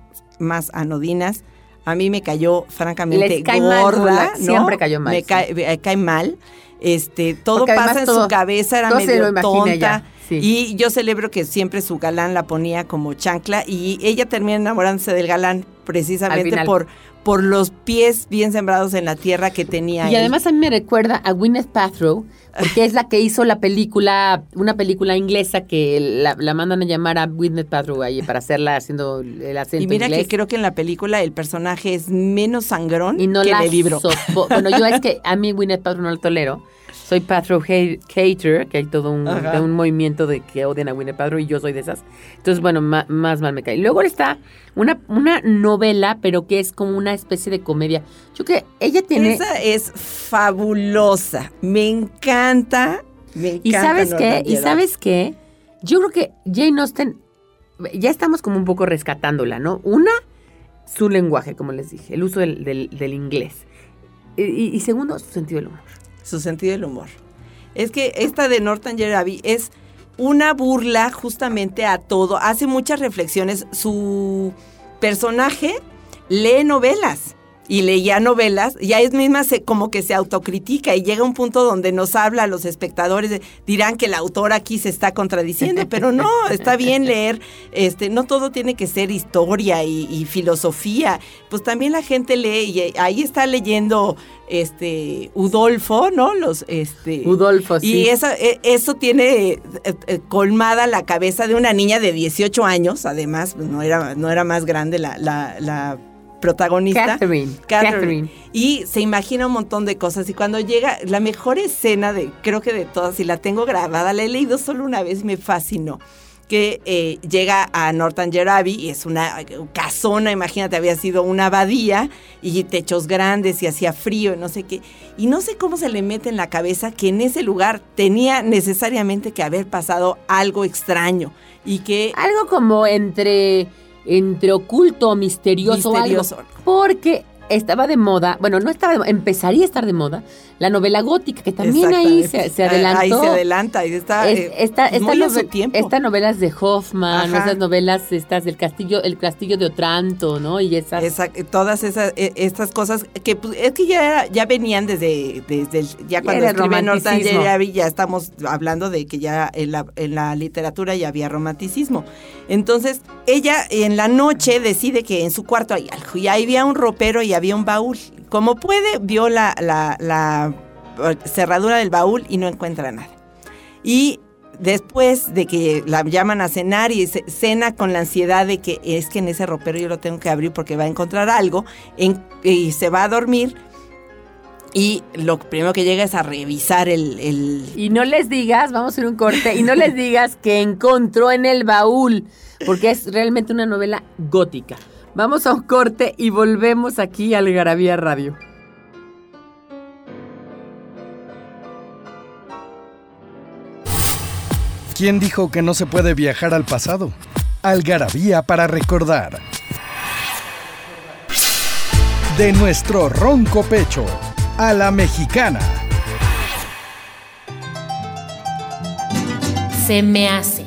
más anodinas. A mí me cayó francamente Les cae gorda. ¿no? Siempre cayó mal, Me sí. cae, me cae mal. Este, todo Porque pasa en todo- su cabeza, era medio tonta. Sí. Y yo celebro que siempre su galán la ponía como chancla y ella termina enamorándose del galán precisamente por, por los pies bien sembrados en la tierra que tenía Y él. además a mí me recuerda a Gwyneth Paltrow, porque es la que hizo la película, una película inglesa que la, la mandan a llamar a Gwyneth Paltrow ahí para hacerla haciendo el acento y mira inglés. que creo que en la película el personaje es menos sangrón y no que la el libro. Bueno, yo es que a mí Gwyneth Paltrow no la tolero. Soy hate- hater, que hay todo un, Ajá. de un movimiento de que odian a Gwyneth Paltrow y yo soy de esas. Entonces, bueno, ma- más mal me cae. Luego está una, una novela, pero que es como una especie de comedia. Yo que ella tiene... Esa es fabulosa. Me encanta. Me encanta ¿Y sabes qué? ¿Y sabes qué? Yo creo que Jane Austen, ya estamos como un poco rescatándola, ¿no? Una, su lenguaje, como les dije, el uso del, del- del inglés. Y segundo, su sentido del humor. Su sentido del humor. Es que esta de Norton Jeremy es una burla justamente a todo. Hace muchas reflexiones. Su personaje lee novelas. Y leía novelas, ya es misma se, como que se autocritica y llega un punto donde nos habla a los espectadores, de- dirán que el autor aquí se está contradiciendo, pero no, está bien leer, este, no todo tiene que ser historia y, y filosofía, pues también la gente lee y ahí está leyendo este Udolfo, ¿no? Los este Udolfo, sí. y eso, eso tiene eh, eh, colmada la cabeza de una niña de 18 años, además, pues, no era, no era más grande la, la, la protagonista. Catherine, Catherine. Catherine. Y se imagina un montón de cosas. Y cuando llega, la mejor escena de, creo que de todas, y la tengo grabada, la he leído solo una vez, me fascinó. Que eh, llega a Norton Jerabi y es una casona, imagínate, había sido una abadía y techos grandes y hacía frío y no sé qué. Y no sé cómo se le mete en la cabeza que en ese lugar tenía necesariamente que haber pasado algo extraño y que Algo como entre, entre oculto, misterioso, Misterioso. algo. Porque estaba de moda, bueno, no estaba de moda, empezaría a estar de moda, la novela gótica, que también ahí se, se adelantó. Ahí se adelanta y está Es- eh, esta, esta muy a su nove- tiempo. Estas novelas de Hoffman, Ajá. esas novelas estas del castillo, el castillo de Otranto, ¿no? Y esas. Esa- todas esas eh, estas cosas que pues, es que ya era- ya venían desde desde el- ya cuando el escribe Norton. Jerabi ya estamos hablando de que ya en la, en la literatura ya había romanticismo entonces ella en la noche decide que en su cuarto hay algo y ahí había un ropero y había un baúl como puede vio la, la, la eh, cerradura del baúl y no encuentra nada y después de que la llaman a cenar y ce- cena con la ansiedad de que es que en ese ropero yo lo tengo que abrir porque va a encontrar algo en- y se va a dormir y lo primero que llega es a revisar el, el- Y no les digas, vamos a hacer un corte, y no les digas que encontró en el baúl, porque es realmente una novela gótica. Vamos a un corte y volvemos aquí al Garabía Radio. ¿Quién dijo que no se puede viajar al pasado? Algarabía para recordar. De nuestro ronco pecho a la mexicana. Se me hace.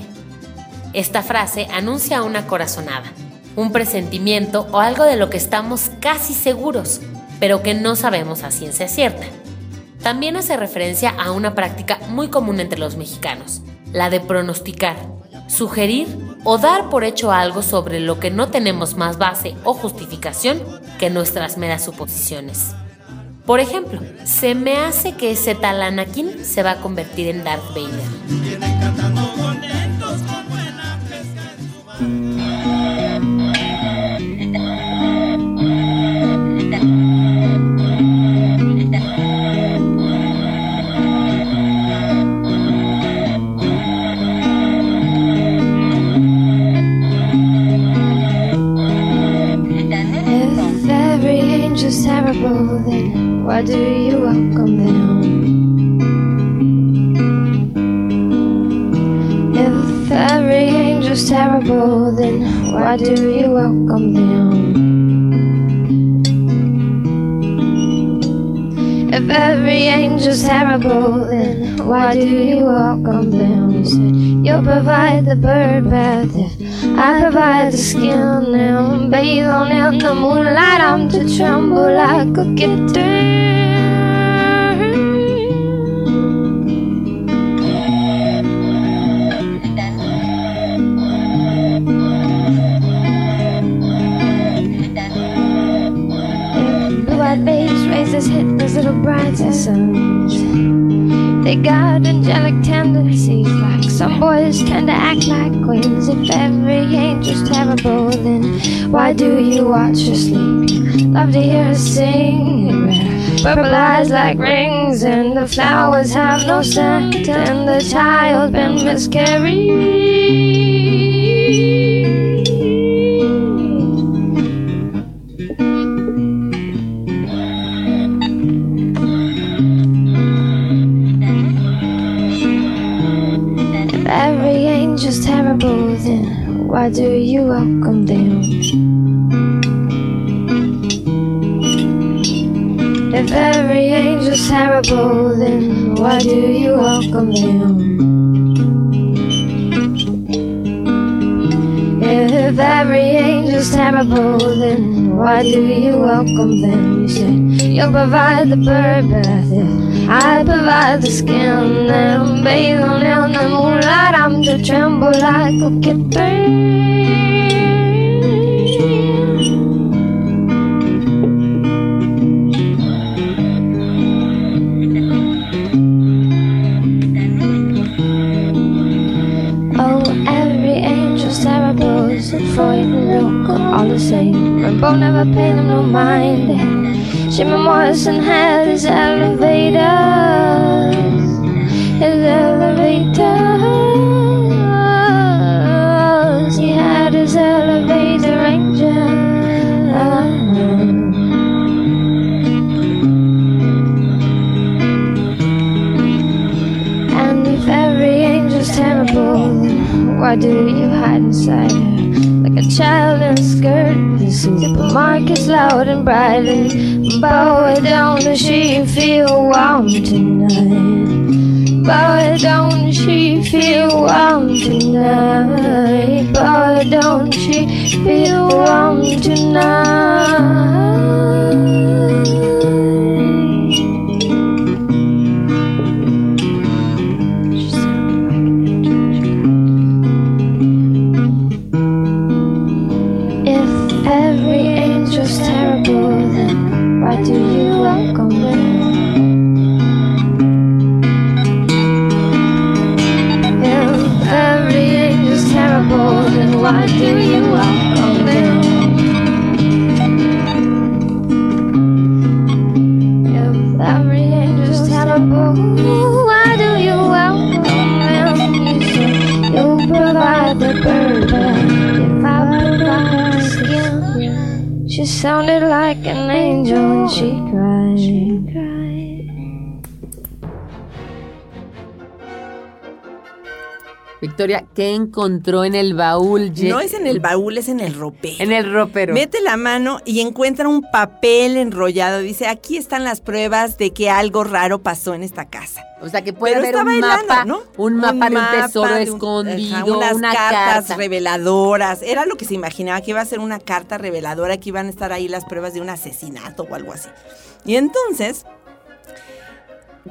Esta frase anuncia una corazonada, un presentimiento o algo de lo que estamos casi seguros, pero que no sabemos a ciencia cierta. También hace referencia a una práctica muy común entre los mexicanos, la de pronosticar, sugerir o dar por hecho algo sobre lo que no tenemos más base o justificación que nuestras meras suposiciones. Por ejemplo, se me hace que ese tal Anakin se va a convertir en Darth Vader. Then why do you walk on them? You said you'll provide the bird bath if I provide the skin. Now bathe on in the moonlight, I'm to tremble like a kitten. They got angelic tendencies, like some boys tend to act like queens. If every angel's terrible, then why do you watch her sleep? Love to hear her sing. Purple eyes like rings, and the flowers have no scent, and the child been miscarried. Why do you welcome them? If every angel's terrible, then why do you welcome them? If every angel's terrible, then why do you welcome them? You said you'll provide the if I provide the skin. Then bathe on in the moonlight, I'm to tremble like a kitten. Oh, said Freud and Look, all the same. Rainbow never paid him no mind. Jimmy Morrison had his elevators, his elevators. He had his elevator angel. And if every angel's terrible, why do you hide inside her? Like a child in a skirt, the supermarket's loud and bright. And bow it down, she feel warm tonight? Bow it down, she feel warm tonight? Bow it down, she feel warm tonight? Victoria, ¿qué encontró en el baúl? No es en el baúl, es en el ropero. En el ropero. Mete la mano y encuentra un papel enrollado. Dice, aquí están las pruebas de que algo raro pasó en esta casa. O sea, que puede Pero haber un mapa, ¿no? un mapa de un tesoro de un- escondido, ajá, unas una cartas carta. reveladoras. Era lo que se imaginaba, que iba a ser una carta reveladora, que iban a estar ahí las pruebas de un asesinato o algo así. Y entonces,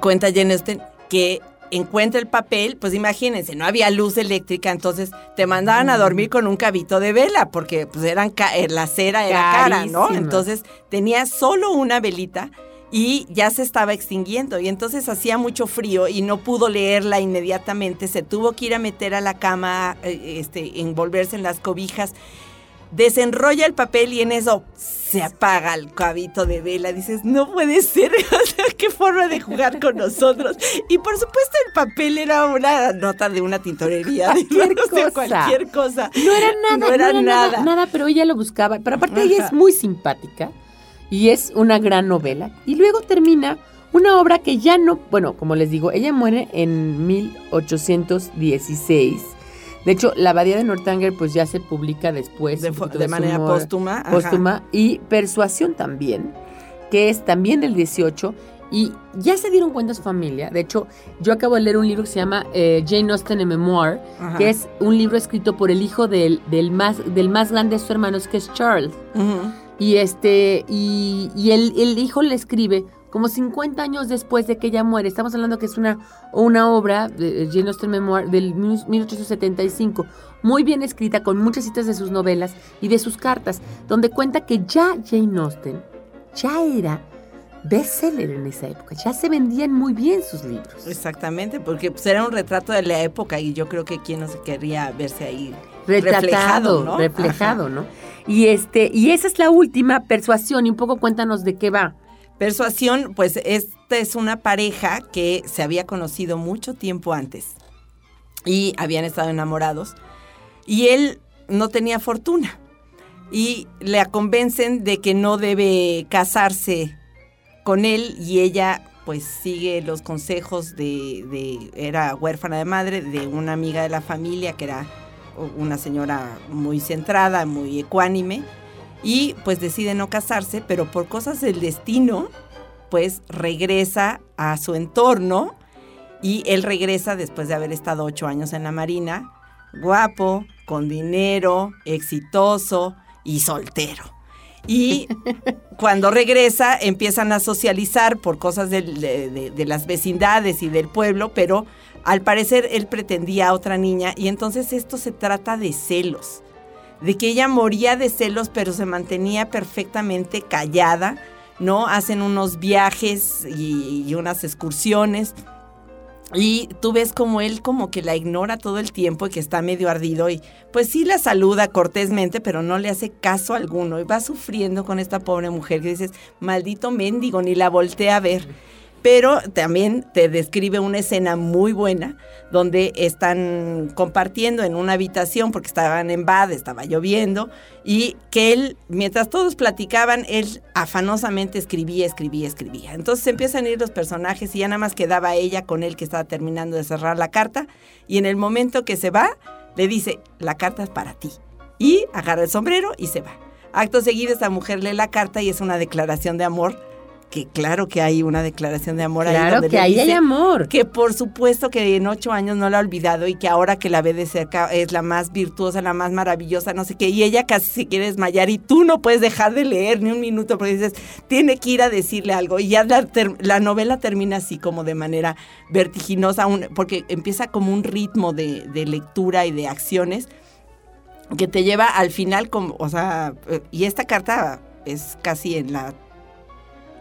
cuenta Jane Austen que encuentra el papel, pues imagínense, no había luz eléctrica, entonces te mandaban a dormir con un cabito de vela, porque pues eran ca- eh, la cera era cara, ¿no? Entonces tenía solo una velita y ya se estaba extinguiendo y entonces hacía mucho frío y no pudo leerla inmediatamente, se tuvo que ir a meter a la cama, eh, este, envolverse en las cobijas, desenrolla el papel y en eso se apaga el cabito de vela, dices, no puede ser, o sea, qué forma de jugar con nosotros. Y por supuesto el papel era una nota de una tintorería, Cualquier o sea, cosa. cualquier cosa. No era nada, No era nada. nada. nada, pero ella lo buscaba. Pero aparte ella es muy simpática y es una gran novela. Y luego termina una obra que ya no, bueno, como les digo, ella muere en 1816. De hecho, la Abadía de Northanger pues ya se publica después. De, de manera humor póstuma. ajá. póstuma y Persuasión también, que es también del 18 y ya se dieron cuenta su familia. De hecho, yo acabo de leer un libro que se llama eh, Jane Austen a Memoir, Ajá. que es un libro escrito por el hijo del, del más del más grande de sus hermanos, que es Charles. Y este y, y el, el hijo le escribe como 50 años después de que ella muere. Estamos hablando que es una, una obra de Jane Austen Memoir del 1875, muy bien escrita, con muchas citas de sus novelas y de sus cartas, donde cuenta que ya Jane Austen ya era bestseller en esa época, ya se vendían muy bien sus libros. Exactamente, porque pues, era un retrato de la época y yo creo que quien no se querría verse ahí Retratado, reflejado, ¿no? reflejado, Ajá. ¿no? Y este, y esa es la última persuasión, y un poco cuéntanos de qué va. Persuasión, pues esta es una pareja que se había conocido mucho tiempo antes y habían estado enamorados y él no tenía fortuna y le convencen de que no debe casarse con él y ella pues sigue los consejos de, de- era huérfana de madre de una amiga de la familia que era una señora muy centrada, muy ecuánime y pues decide no casarse, pero por cosas del destino, pues regresa a su entorno y él regresa después de haber estado ocho años en la Marina, guapo, con dinero, exitoso y soltero. Y cuando regresa empiezan a socializar por cosas del- de, de- de las vecindades y del pueblo, pero al parecer él pretendía a otra niña y entonces esto se trata de celos, de que ella moría de celos pero se mantenía perfectamente callada, ¿no? Hacen unos viajes y, unas excursiones y tú ves como él como que la ignora todo el tiempo y que está medio ardido y pues sí la saluda cortésmente, pero no le hace caso alguno y va sufriendo con esta pobre mujer que dices, maldito mendigo, ni la voltea a ver. Pero también te describe una escena muy buena donde están compartiendo en una habitación porque estaban en bad, estaba lloviendo y que él, mientras todos platicaban, él afanosamente escribía, escribía, escribía. Entonces empiezan a ir los personajes y ya nada más quedaba ella con él que estaba terminando de cerrar la carta y en el momento que se va, le dice, la carta es para ti. Y agarra el sombrero y se va. Acto seguido esta mujer lee la carta y es una declaración de amor, que claro que hay una declaración de amor ahí Claro que ahí hay amor. que por supuesto que en ocho años no la ha olvidado y que ahora que la ve de cerca es la más virtuosa, la más maravillosa, no sé qué, y ella casi se quiere desmayar y tú no puedes dejar de leer ni un minuto porque dices, tiene que ir a decirle algo y ya la, la novela termina así como de manera vertiginosa, un- porque empieza como un ritmo de, de lectura y de acciones que te lleva al final, como, o sea, eh, y esta carta es casi en la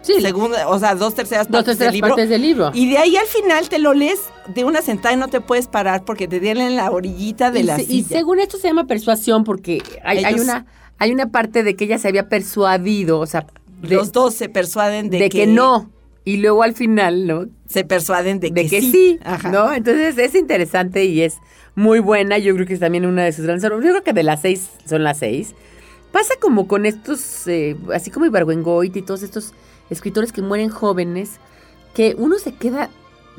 Sí, segunda, o sea, dos terceras dos partes del terceras libro. partes del libro. Y de ahí al final te lo lees de una sentada y no te puedes parar porque te tienen en la orillita de y, la se- y según esto se llama persuasión porque hay, una hay una parte de que ella se había persuadido, o sea, de, Los dos se persuaden de, de que, no. Y luego al final, ¿no? Se persuaden de, De, que, que, sí, Ajá. ¿no? Entonces es interesante y es muy buena. Yo creo que es también una de sus grandes... Yo creo que de las seis son las seis. Pasa como con estos, eh, así como Ibargüengoit y todos estos escritores que mueren jóvenes, que uno se queda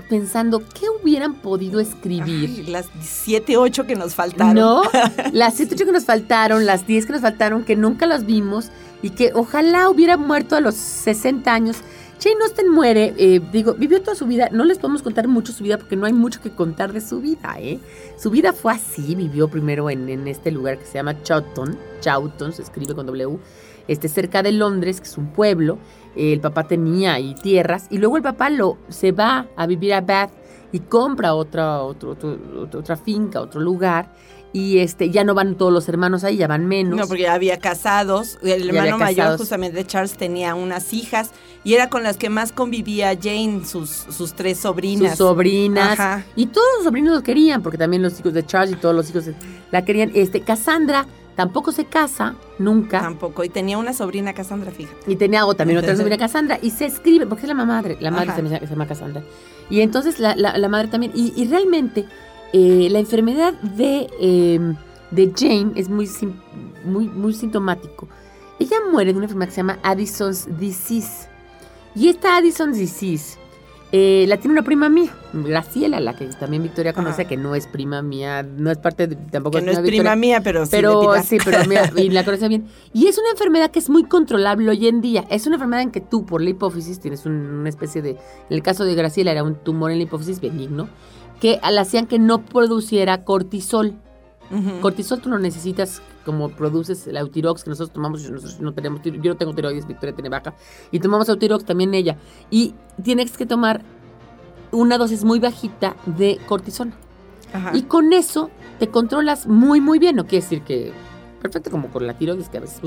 pensando, ¿qué hubieran podido escribir? Ay, las siete, ocho que nos faltaron. No, las 7, 8 que nos faltaron, las 10 que nos faltaron, que nunca las vimos y que ojalá hubiera muerto a los 60 años. Jane Austen muere, eh, digo, vivió toda su vida, no les podemos contar mucho su vida porque no hay mucho que contar de su vida, ¿eh? Su vida fue así, vivió primero en, en este lugar que se llama Chawton, Chawton, se escribe con W, este, cerca de Londres, que es un pueblo, el papá tenía ahí tierras y luego el papá lo, se va a vivir a Bath y compra otra, otro, otro- otro- otra finca, otro lugar y este, ya no van todos los hermanos ahí, ya van menos. No, porque ya había casados. El Ya hermano mayor, casados. justamente de Charles, tenía unas hijas y era con las que más convivía Jane, sus, sus tres sobrinas. sus sobrinas. Ajá. Y todos los sobrinos lo querían, porque también los hijos de Charles y todos los hijos de- la querían. Este, Cassandra tampoco se casa, nunca. Tampoco. Y tenía una sobrina, Cassandra, fíjate. Y tenía o también otra sobrina Cassandra. Y se escribe, porque es la madre, la madre se llama, se llama Cassandra. Y entonces la, la- la madre también. Y, y realmente eh, la enfermedad de, eh, de Jane es muy, muy, muy sintomático. Ella muere de una enfermedad que se llama Addison's Disease. Y esta Addison's Disease eh, la tiene una prima mía, Graciela, la que también Victoria conoce, que no es prima mía, no es parte de, tampoco Que no es Victoria, prima mía, pero sí pero sí, pero y la conoce bien. Y es una enfermedad que es muy controlable hoy en día. Es una enfermedad en que tú, por la hipófisis, tienes un- una especie de. En el caso de Graciela, era un tumor en la hipófisis benigno, que la hacían que no produciera cortisol. Ujú. Cortisol tú lo necesitas como produces el Eutirox que nosotros tomamos, nosotros no tenemos, yo no tengo tiroides, Victoria tiene baja, y tomamos Eutirox también ella. Y tienes que tomar una dosis muy bajita de cortisona. Ajá. Y con eso te controlas muy, muy bien. No quiere decir que perfecto como con la tiroides, que a veces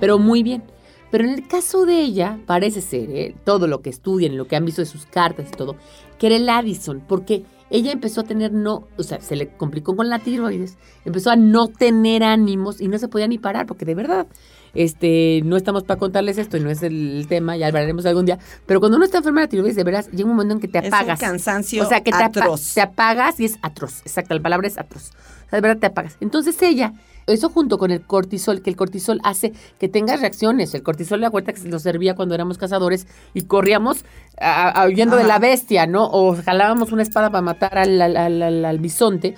pero muy bien. Pero en el caso de ella, parece ser, ¿eh? todo lo que estudian, lo que han visto de sus cartas y todo, que era el Addison, porque ella empezó a tener no, o sea, se le complicó con la tiroides, empezó a no tener ánimos y no se podía ni parar, porque de verdad, este, no estamos para contarles esto y no es el tema, ya hablaremos algún día, pero cuando uno está enferma de la tiroides, de veras, llega un momento en que te Es un apagas. cansancio O sea, que te, apa- atroz. te apagas y es atroz. Exacto, la palabra es atroz. O sea, de verdad te apagas. Entonces ella, eso junto con el cortisol, que el cortisol hace que tengas reacciones. El cortisol, la cuenta que nos servía cuando éramos cazadores y corríamos a- a- huyendo de la bestia, ¿no? O jalábamos una espada para matar al, al- al- al- al bisonte.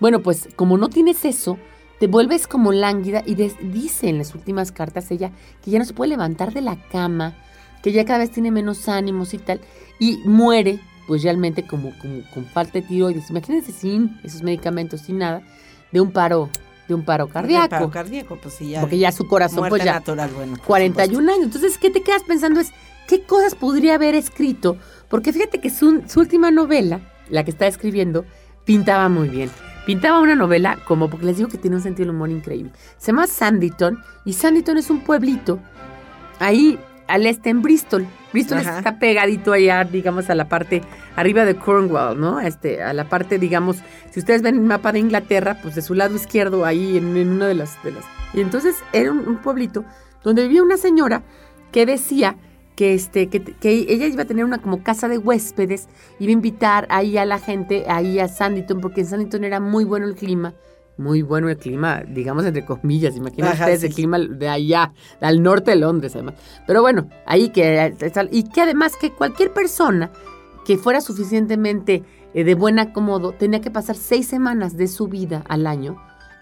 Bueno, pues como no tienes eso, te vuelves como lánguida y des- dice en las últimas cartas ella que ya no se puede levantar de la cama, que ya cada vez tiene menos ánimos y tal, y muere pues realmente como, como con falta de tiroides. Imagínense sin esos medicamentos, sin nada, de un paro de un paro De cardíaco. paro cardíaco, pues sí, ya. porque ya su corazón pues ya natural, bueno. por 41 años. Entonces, ¿qué te quedas pensando es qué cosas podría haber escrito? Porque fíjate que su, su última novela, la que está escribiendo, pintaba muy bien. Pintaba una novela como, porque les digo que tiene un sentido del humor increíble. Se llama Sanditon y Sanditon es un pueblito ahí al este en Bristol. Bristol Ajá. está pegadito allá, digamos, a la parte arriba de Cornwall, ¿no? Este, a la parte, digamos, si ustedes ven el mapa de Inglaterra, pues de su lado izquierdo, ahí en, en una de las, de las. Y entonces era un, un pueblito donde vivía una señora que decía que, este, que, que ella iba a tener una como casa de huéspedes, iba a invitar ahí a la gente, ahí a Sanditon, porque en Sanditon era muy bueno el clima. Muy bueno el clima, digamos entre comillas, imagínense Ajá, ustedes sí. el clima de allá, al norte de Londres además. Pero bueno, ahí que y que además que cualquier persona que fuera suficientemente eh, de buen acomodo tenía que pasar seis semanas de su vida al año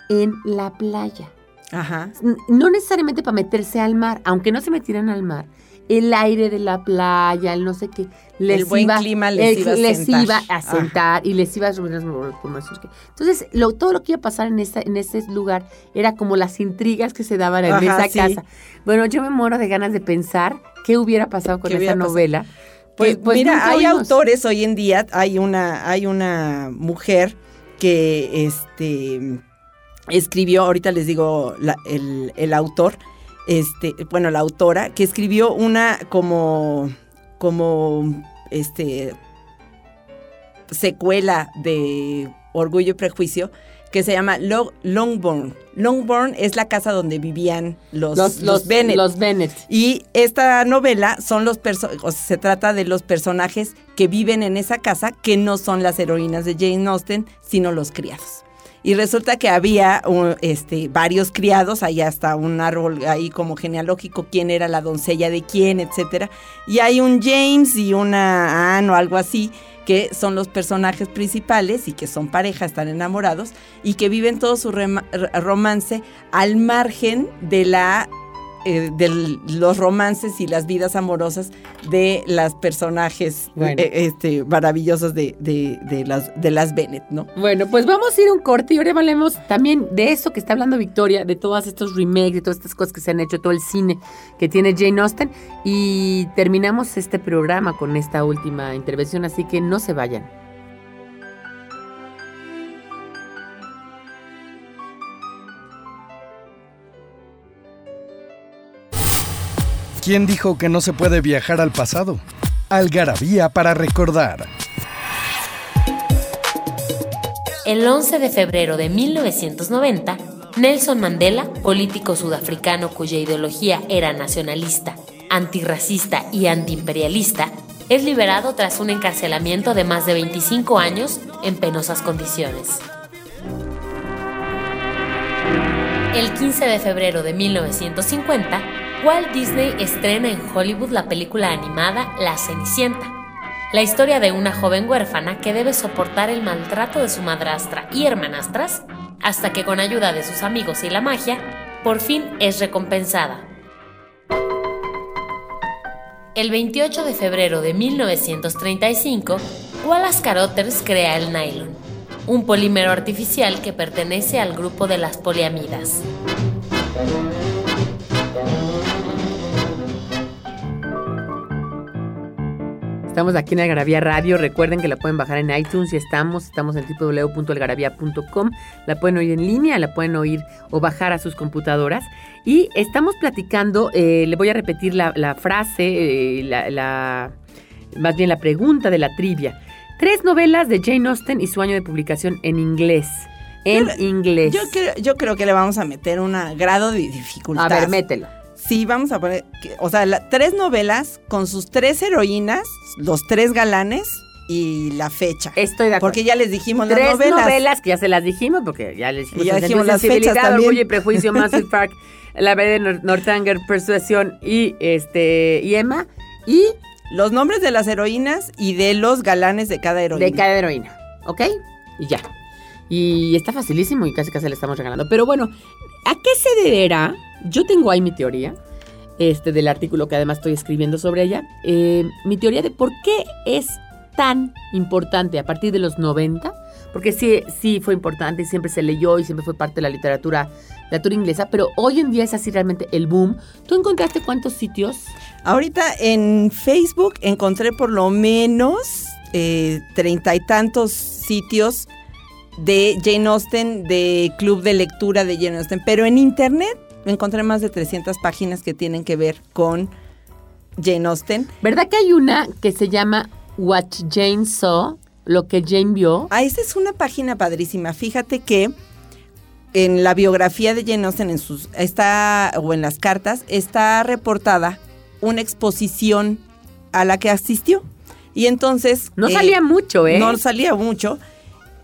en la playa. Ajá. No necesariamente para meterse al mar, aunque no se metieran al mar. El aire de la playa, el no sé qué, les El buen iba, clima les el- iba a les sentar. iba a sentar y les iba a subir las pulmones. Entonces, lo, todo lo que iba a pasar en, esa, en ese lugar era como las intrigas que se daban en Ajá, esa sí. casa. Bueno, yo me muero de ganas de pensar qué hubiera pasado con ¿Qué esa novela. Pues, que, pues, mira, hay oímos. autores hoy en día, hay una, hay una mujer que este escribió, ahorita les digo la- el, el autor, este, bueno, la autora, que escribió una como, como este secuela de Orgullo y Prejuicio que se llama Lo- Longbourn. Longbourn es la casa donde vivían los, Los, los, Bennet. los Bennett. Y esta novela son los o sea, se trata de los personajes que viven en esa casa, que no son las heroínas de Jane Austen, sino los criados. Y resulta que había un- este, varios criados, hay hasta un árbol ahí como genealógico, quién era la doncella de quién, etcétera. Y hay un James y una Anne o algo así, que son los personajes principales y que son pareja, están enamorados, y que viven todo su romance al margen de la eh, de los romances y las vidas amorosas de las personajes Bueno. eh, este, maravillosos de, de, de las, de las Bennett, ¿no? Bueno, pues vamos a ir a un corte y ahora hablemos también de eso que está hablando Victoria, de todos estos remakes, de todas estas cosas que se han hecho, todo el cine que tiene Jane Austen. Y terminamos este programa con esta última intervención, así que no se vayan. ¿Quién dijo que no se puede viajar al pasado? Algarabía para recordar. El 11 de febrero de 1990, Nelson Mandela, político sudafricano cuya ideología era nacionalista, antirracista y antiimperialista, es liberado tras un encarcelamiento de más de 25 años en penosas condiciones. El 15 de febrero de 1950, Walt Disney estrena en Hollywood la película animada La Cenicienta, la historia de una joven huérfana que debe soportar el maltrato de su madrastra y hermanastras hasta que con ayuda de sus amigos y la magia, por fin es recompensada. El 28 de febrero de 1935, Wallace Carothers crea el nylon, un polímero artificial que pertenece al grupo de las poliamidas. Estamos aquí en Algarabía Radio. Recuerden que la pueden bajar en iTunes y estamos. Estamos en www.algarabía.com. La pueden oír en línea, la pueden oír o bajar a sus computadoras. Y estamos platicando, eh, le voy a repetir la, la frase, eh, la, la- más bien la pregunta de la trivia. Tres novelas de Jane Austen y su año de publicación en inglés. En Yo- inglés. Yo creo, yo creo que le vamos a meter un grado de a dificultad. ver, mételo. Sí, vamos a poner, o sea, la- tres novelas con sus tres heroínas, los tres galanes y la fecha. Estoy de acuerdo. Porque ya les dijimos Tres las novelas. novelas que ya se las dijimos, porque ya les dijimos. Y ya dijimos las fechas también. Orgullo y Prejuicio, Massive Park, La Bella de Nor- Northanger, Persuasión y, este, y Emma. Y Los nombres de las heroínas y de los galanes de cada heroína. de cada heroína. ¿Ok? Y ya. Y está facilísimo y casi casi le estamos regalando. Pero bueno, ¿a qué se deberá? Yo tengo ahí mi teoría. Este, del artículo que además estoy escribiendo sobre ella. Eh, mi teoría de por qué es tan importante a partir de los 90, porque sí, sí fue importante, siempre se leyó y siempre fue parte de la literatura, literatura inglesa, pero hoy en día es así realmente el boom. ¿Tú encontraste cuántos sitios? Ahorita en Facebook encontré por lo menos eh, treinta y tantos sitios de Jane Austen, de club de lectura de Jane Austen, pero en internet encontré más de 300 páginas que tienen que ver con Jane Austen. ¿Verdad que hay una que se llama What Jane Saw? Lo que Jane vio. Ah, esa es una página padrísima. Fíjate que en la biografía de Jane Austen, en sus, está, o en las cartas, está reportada una exposición a la que asistió. Y entonces... No eh, salía mucho, ¿eh? No salía mucho.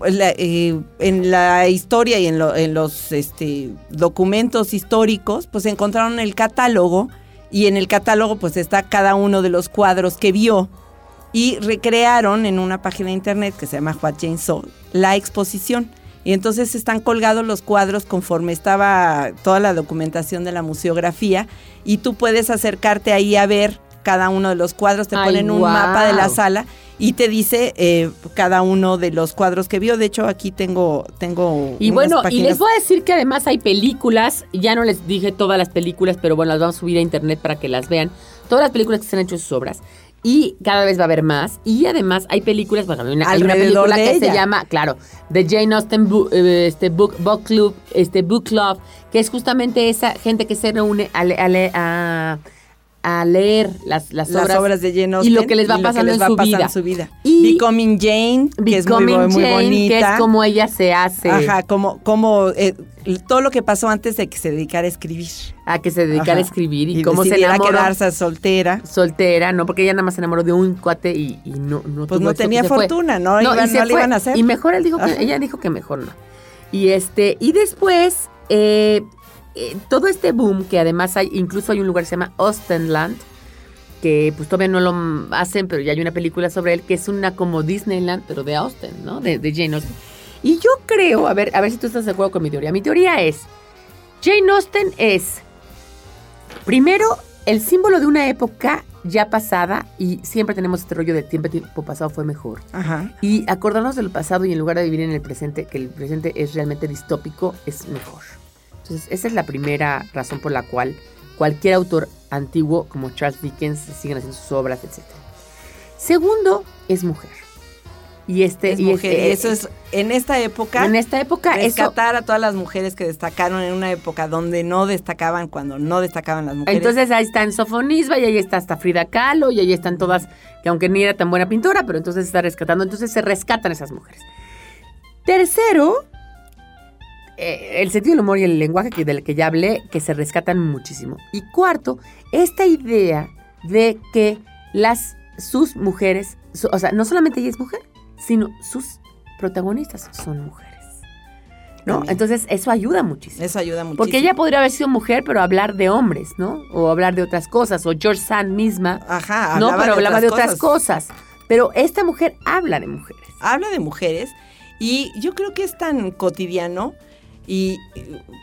La- eh, en la historia y en, lo- en los este, documentos históricos, pues encontraron el catálogo y en el catálogo pues está cada uno de los cuadros que vio y recrearon en una página de internet que se llama What Jane Saw la exposición. Y entonces están colgados los cuadros conforme estaba toda la documentación de la museografía y tú puedes acercarte ahí a ver cada uno de los cuadros, te Ay, ponen un mapa de la sala y te dice eh, cada uno de los cuadros que vio. De hecho, aquí tengo, tengo Y unas bueno, y les voy a decir que además hay películas, ya no les dije todas las películas, pero bueno, las vamos a subir a internet para que las vean. Todas las películas que se han hecho de sus obras. Y cada vez va a haber más. Y además hay películas, bueno, hay una, hay una película que se llama, claro, The Jane Austen Bu- eh, este book, book Club, este Book Club, que es justamente esa gente que se reúne a, a le- a- a leer las, las, las obras, de Jane y lo que les va pasando les en va su pasando vida. en su vida. Y- Becoming Jane, que es muy, Becoming bonita. que es como ella se hace. Ajá, como, como eh, todo lo que pasó antes de que se dedicara a escribir. a que se dedicara Ajá. a escribir y, cómo se enamoró quedarse soltera. soltera, ¿no? Porque ella nada más se enamoró de un cuate y, y no, no Pues tuvo no tenía fortuna, ¿no? Iban- y se no le fue. iban a hacer. Y mejor él dijo que, Ajá. ella dijo que mejor no. Y este, y después, eh, eh, todo este boom, que además hay, incluso hay un lugar que se llama Austenland, que pues todavía no lo hacen, pero ya hay una película sobre él, que es una como Disneyland, pero de Austen, ¿no? De, de Jane Austen. Y yo creo, a ver, a ver si tú estás de acuerdo con mi teoría. Mi teoría es, Jane Austen es, primero, el símbolo de una época ya pasada, y siempre tenemos este rollo de tiempo, tiempo pasado fue mejor. Ajá. Y acordarnos del pasado y en lugar de vivir en el presente, que el presente es realmente distópico, es mejor. Entonces, esa es la primera razón por la cual cualquier autor antiguo como Charles Dickens siguen haciendo sus obras, etc. Segundo, es mujer. Y este Es y mujer, este- y eso es, en esta época, en esta época eso rescatar a todas las mujeres que destacaron en una época donde no destacaban cuando no destacaban las mujeres. Entonces ahí está en Sofonisba y ahí está hasta Frida Kahlo y ahí están todas, que aunque ni era tan buena pintora, pero entonces está rescatando. Entonces se rescatan esas mujeres. Tercero, eh, el sentido del humor y el lenguaje que, del que ya hablé, que se rescatan muchísimo. Y cuarto, esta idea de que las sus mujeres, su- o sea, no solamente ella es mujer, sino sus protagonistas son mujeres. ¿No? También. Entonces eso ayuda muchísimo. eso ayuda muchísimo. Porque ella podría haber sido mujer, pero hablar de hombres, ¿no? O hablar de otras cosas. O George Sand misma, Ajá, no, pero hablaba de otras cosas. Pero esta mujer habla de mujeres. habla de mujeres y yo creo que es tan cotidiano y,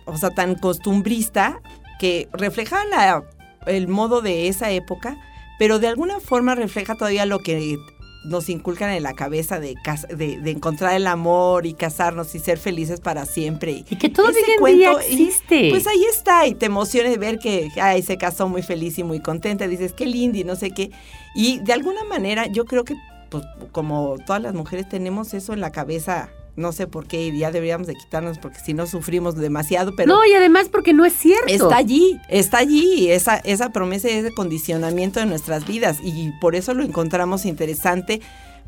o sea, tan costumbrista que refleja la- el modo de esa época, pero de alguna forma refleja todavía lo que nos inculcan en la cabeza de, de, de encontrar el amor y casarnos y ser felices para siempre. Y, que todavía ese hoy en día cuento, y, existe. Pues ahí está, y te emociona de ver que ay, se casó muy feliz y muy contenta. Dices, qué lindo y no sé qué. Y de alguna manera, yo creo que, pues, como todas las mujeres, tenemos eso en la cabeza. No sé por qué, y ya deberíamos de quitarnos, porque si no sufrimos demasiado, pero no, y además porque no es cierto. está allí, está allí, esa, esa promesa y ese condicionamiento de nuestras vidas. Y por eso lo encontramos interesante.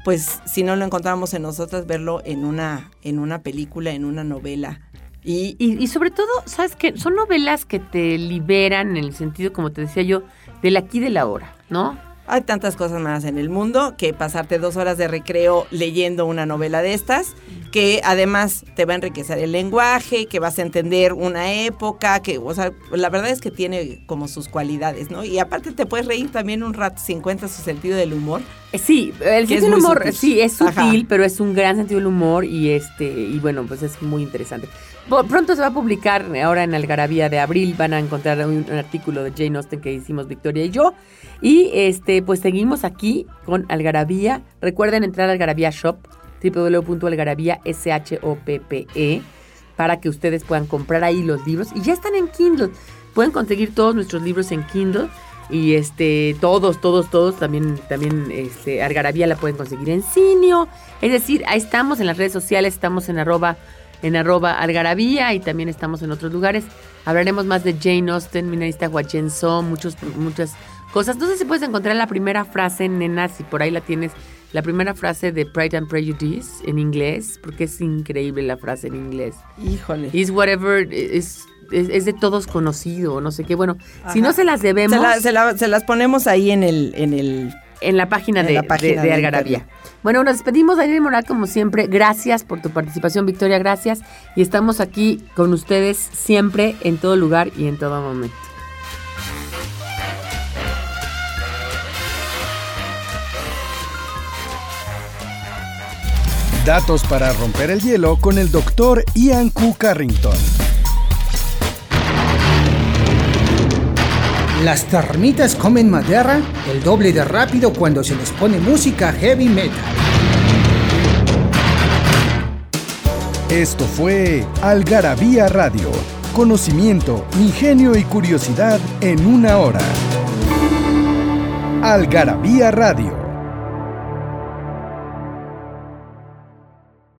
Pues si no lo encontramos en nosotras, verlo en una, en una película, en una novela. Y, Y, y sobre todo, ¿sabes qué? Son novelas que te liberan en el sentido, como te decía yo, del aquí y del ahora, ¿no? Hay tantas cosas más en el mundo que pasarte dos horas de recreo leyendo una novela de estas que además te va a enriquecer el lenguaje, que vas a entender una época, que, o sea, la verdad es que tiene como sus cualidades, ¿no? Y aparte te puedes reír también un rato si encuentras su sentido del humor. Eh, Sí, el sentido del humor, sutil. sí, es sutil, Ajá. pero es un gran sentido del humor y este, y bueno, pues es muy interesante. Pronto se va a publicar, ahora en Algarabía de abril, van a encontrar un, artículo de Jane Austen que hicimos Victoria y yo. Y este, pues seguimos aquí con Algarabía. Recuerden entrar a Algarabía Shop, www.algarabía, S-H-O-P-P-E, E, para que ustedes puedan comprar ahí los libros. Y ya están en Kindle. Pueden conseguir todos nuestros libros en Kindle. Y este, todos, todos, todos, también, también, este, Algarabía la pueden conseguir en Cinio. Es decir, ahí estamos en las redes sociales, estamos en arroba, en arroba Algarabía y también estamos en otros lugares. Hablaremos más de Jane Austen, Minarista Huachenzo, muchos, muchas cosas. No sé si puedes encontrar la primera frase, nena, si por ahí la tienes, la primera frase de Pride and Prejudice en inglés, porque es increíble la frase en inglés. Híjole. Is whatever, es, es, es de todos conocido, no sé qué. Bueno, si no se las debemos Se, la- se la- se las ponemos ahí en el, en el en la página En de, la página de- de de Algarabía. Bueno, nos despedimos de Irene Moral como siempre. Gracias por tu participación, Victoria, gracias. Y estamos aquí con ustedes siempre, en todo lugar y en todo momento. Datos para romper el hielo con el doctor Ian Q. Carrington. Las termitas comen madera el doble de rápido cuando se les pone música heavy metal. Esto fue Algarabía Radio. Conocimiento, ingenio y curiosidad en una hora. Algarabía Radio.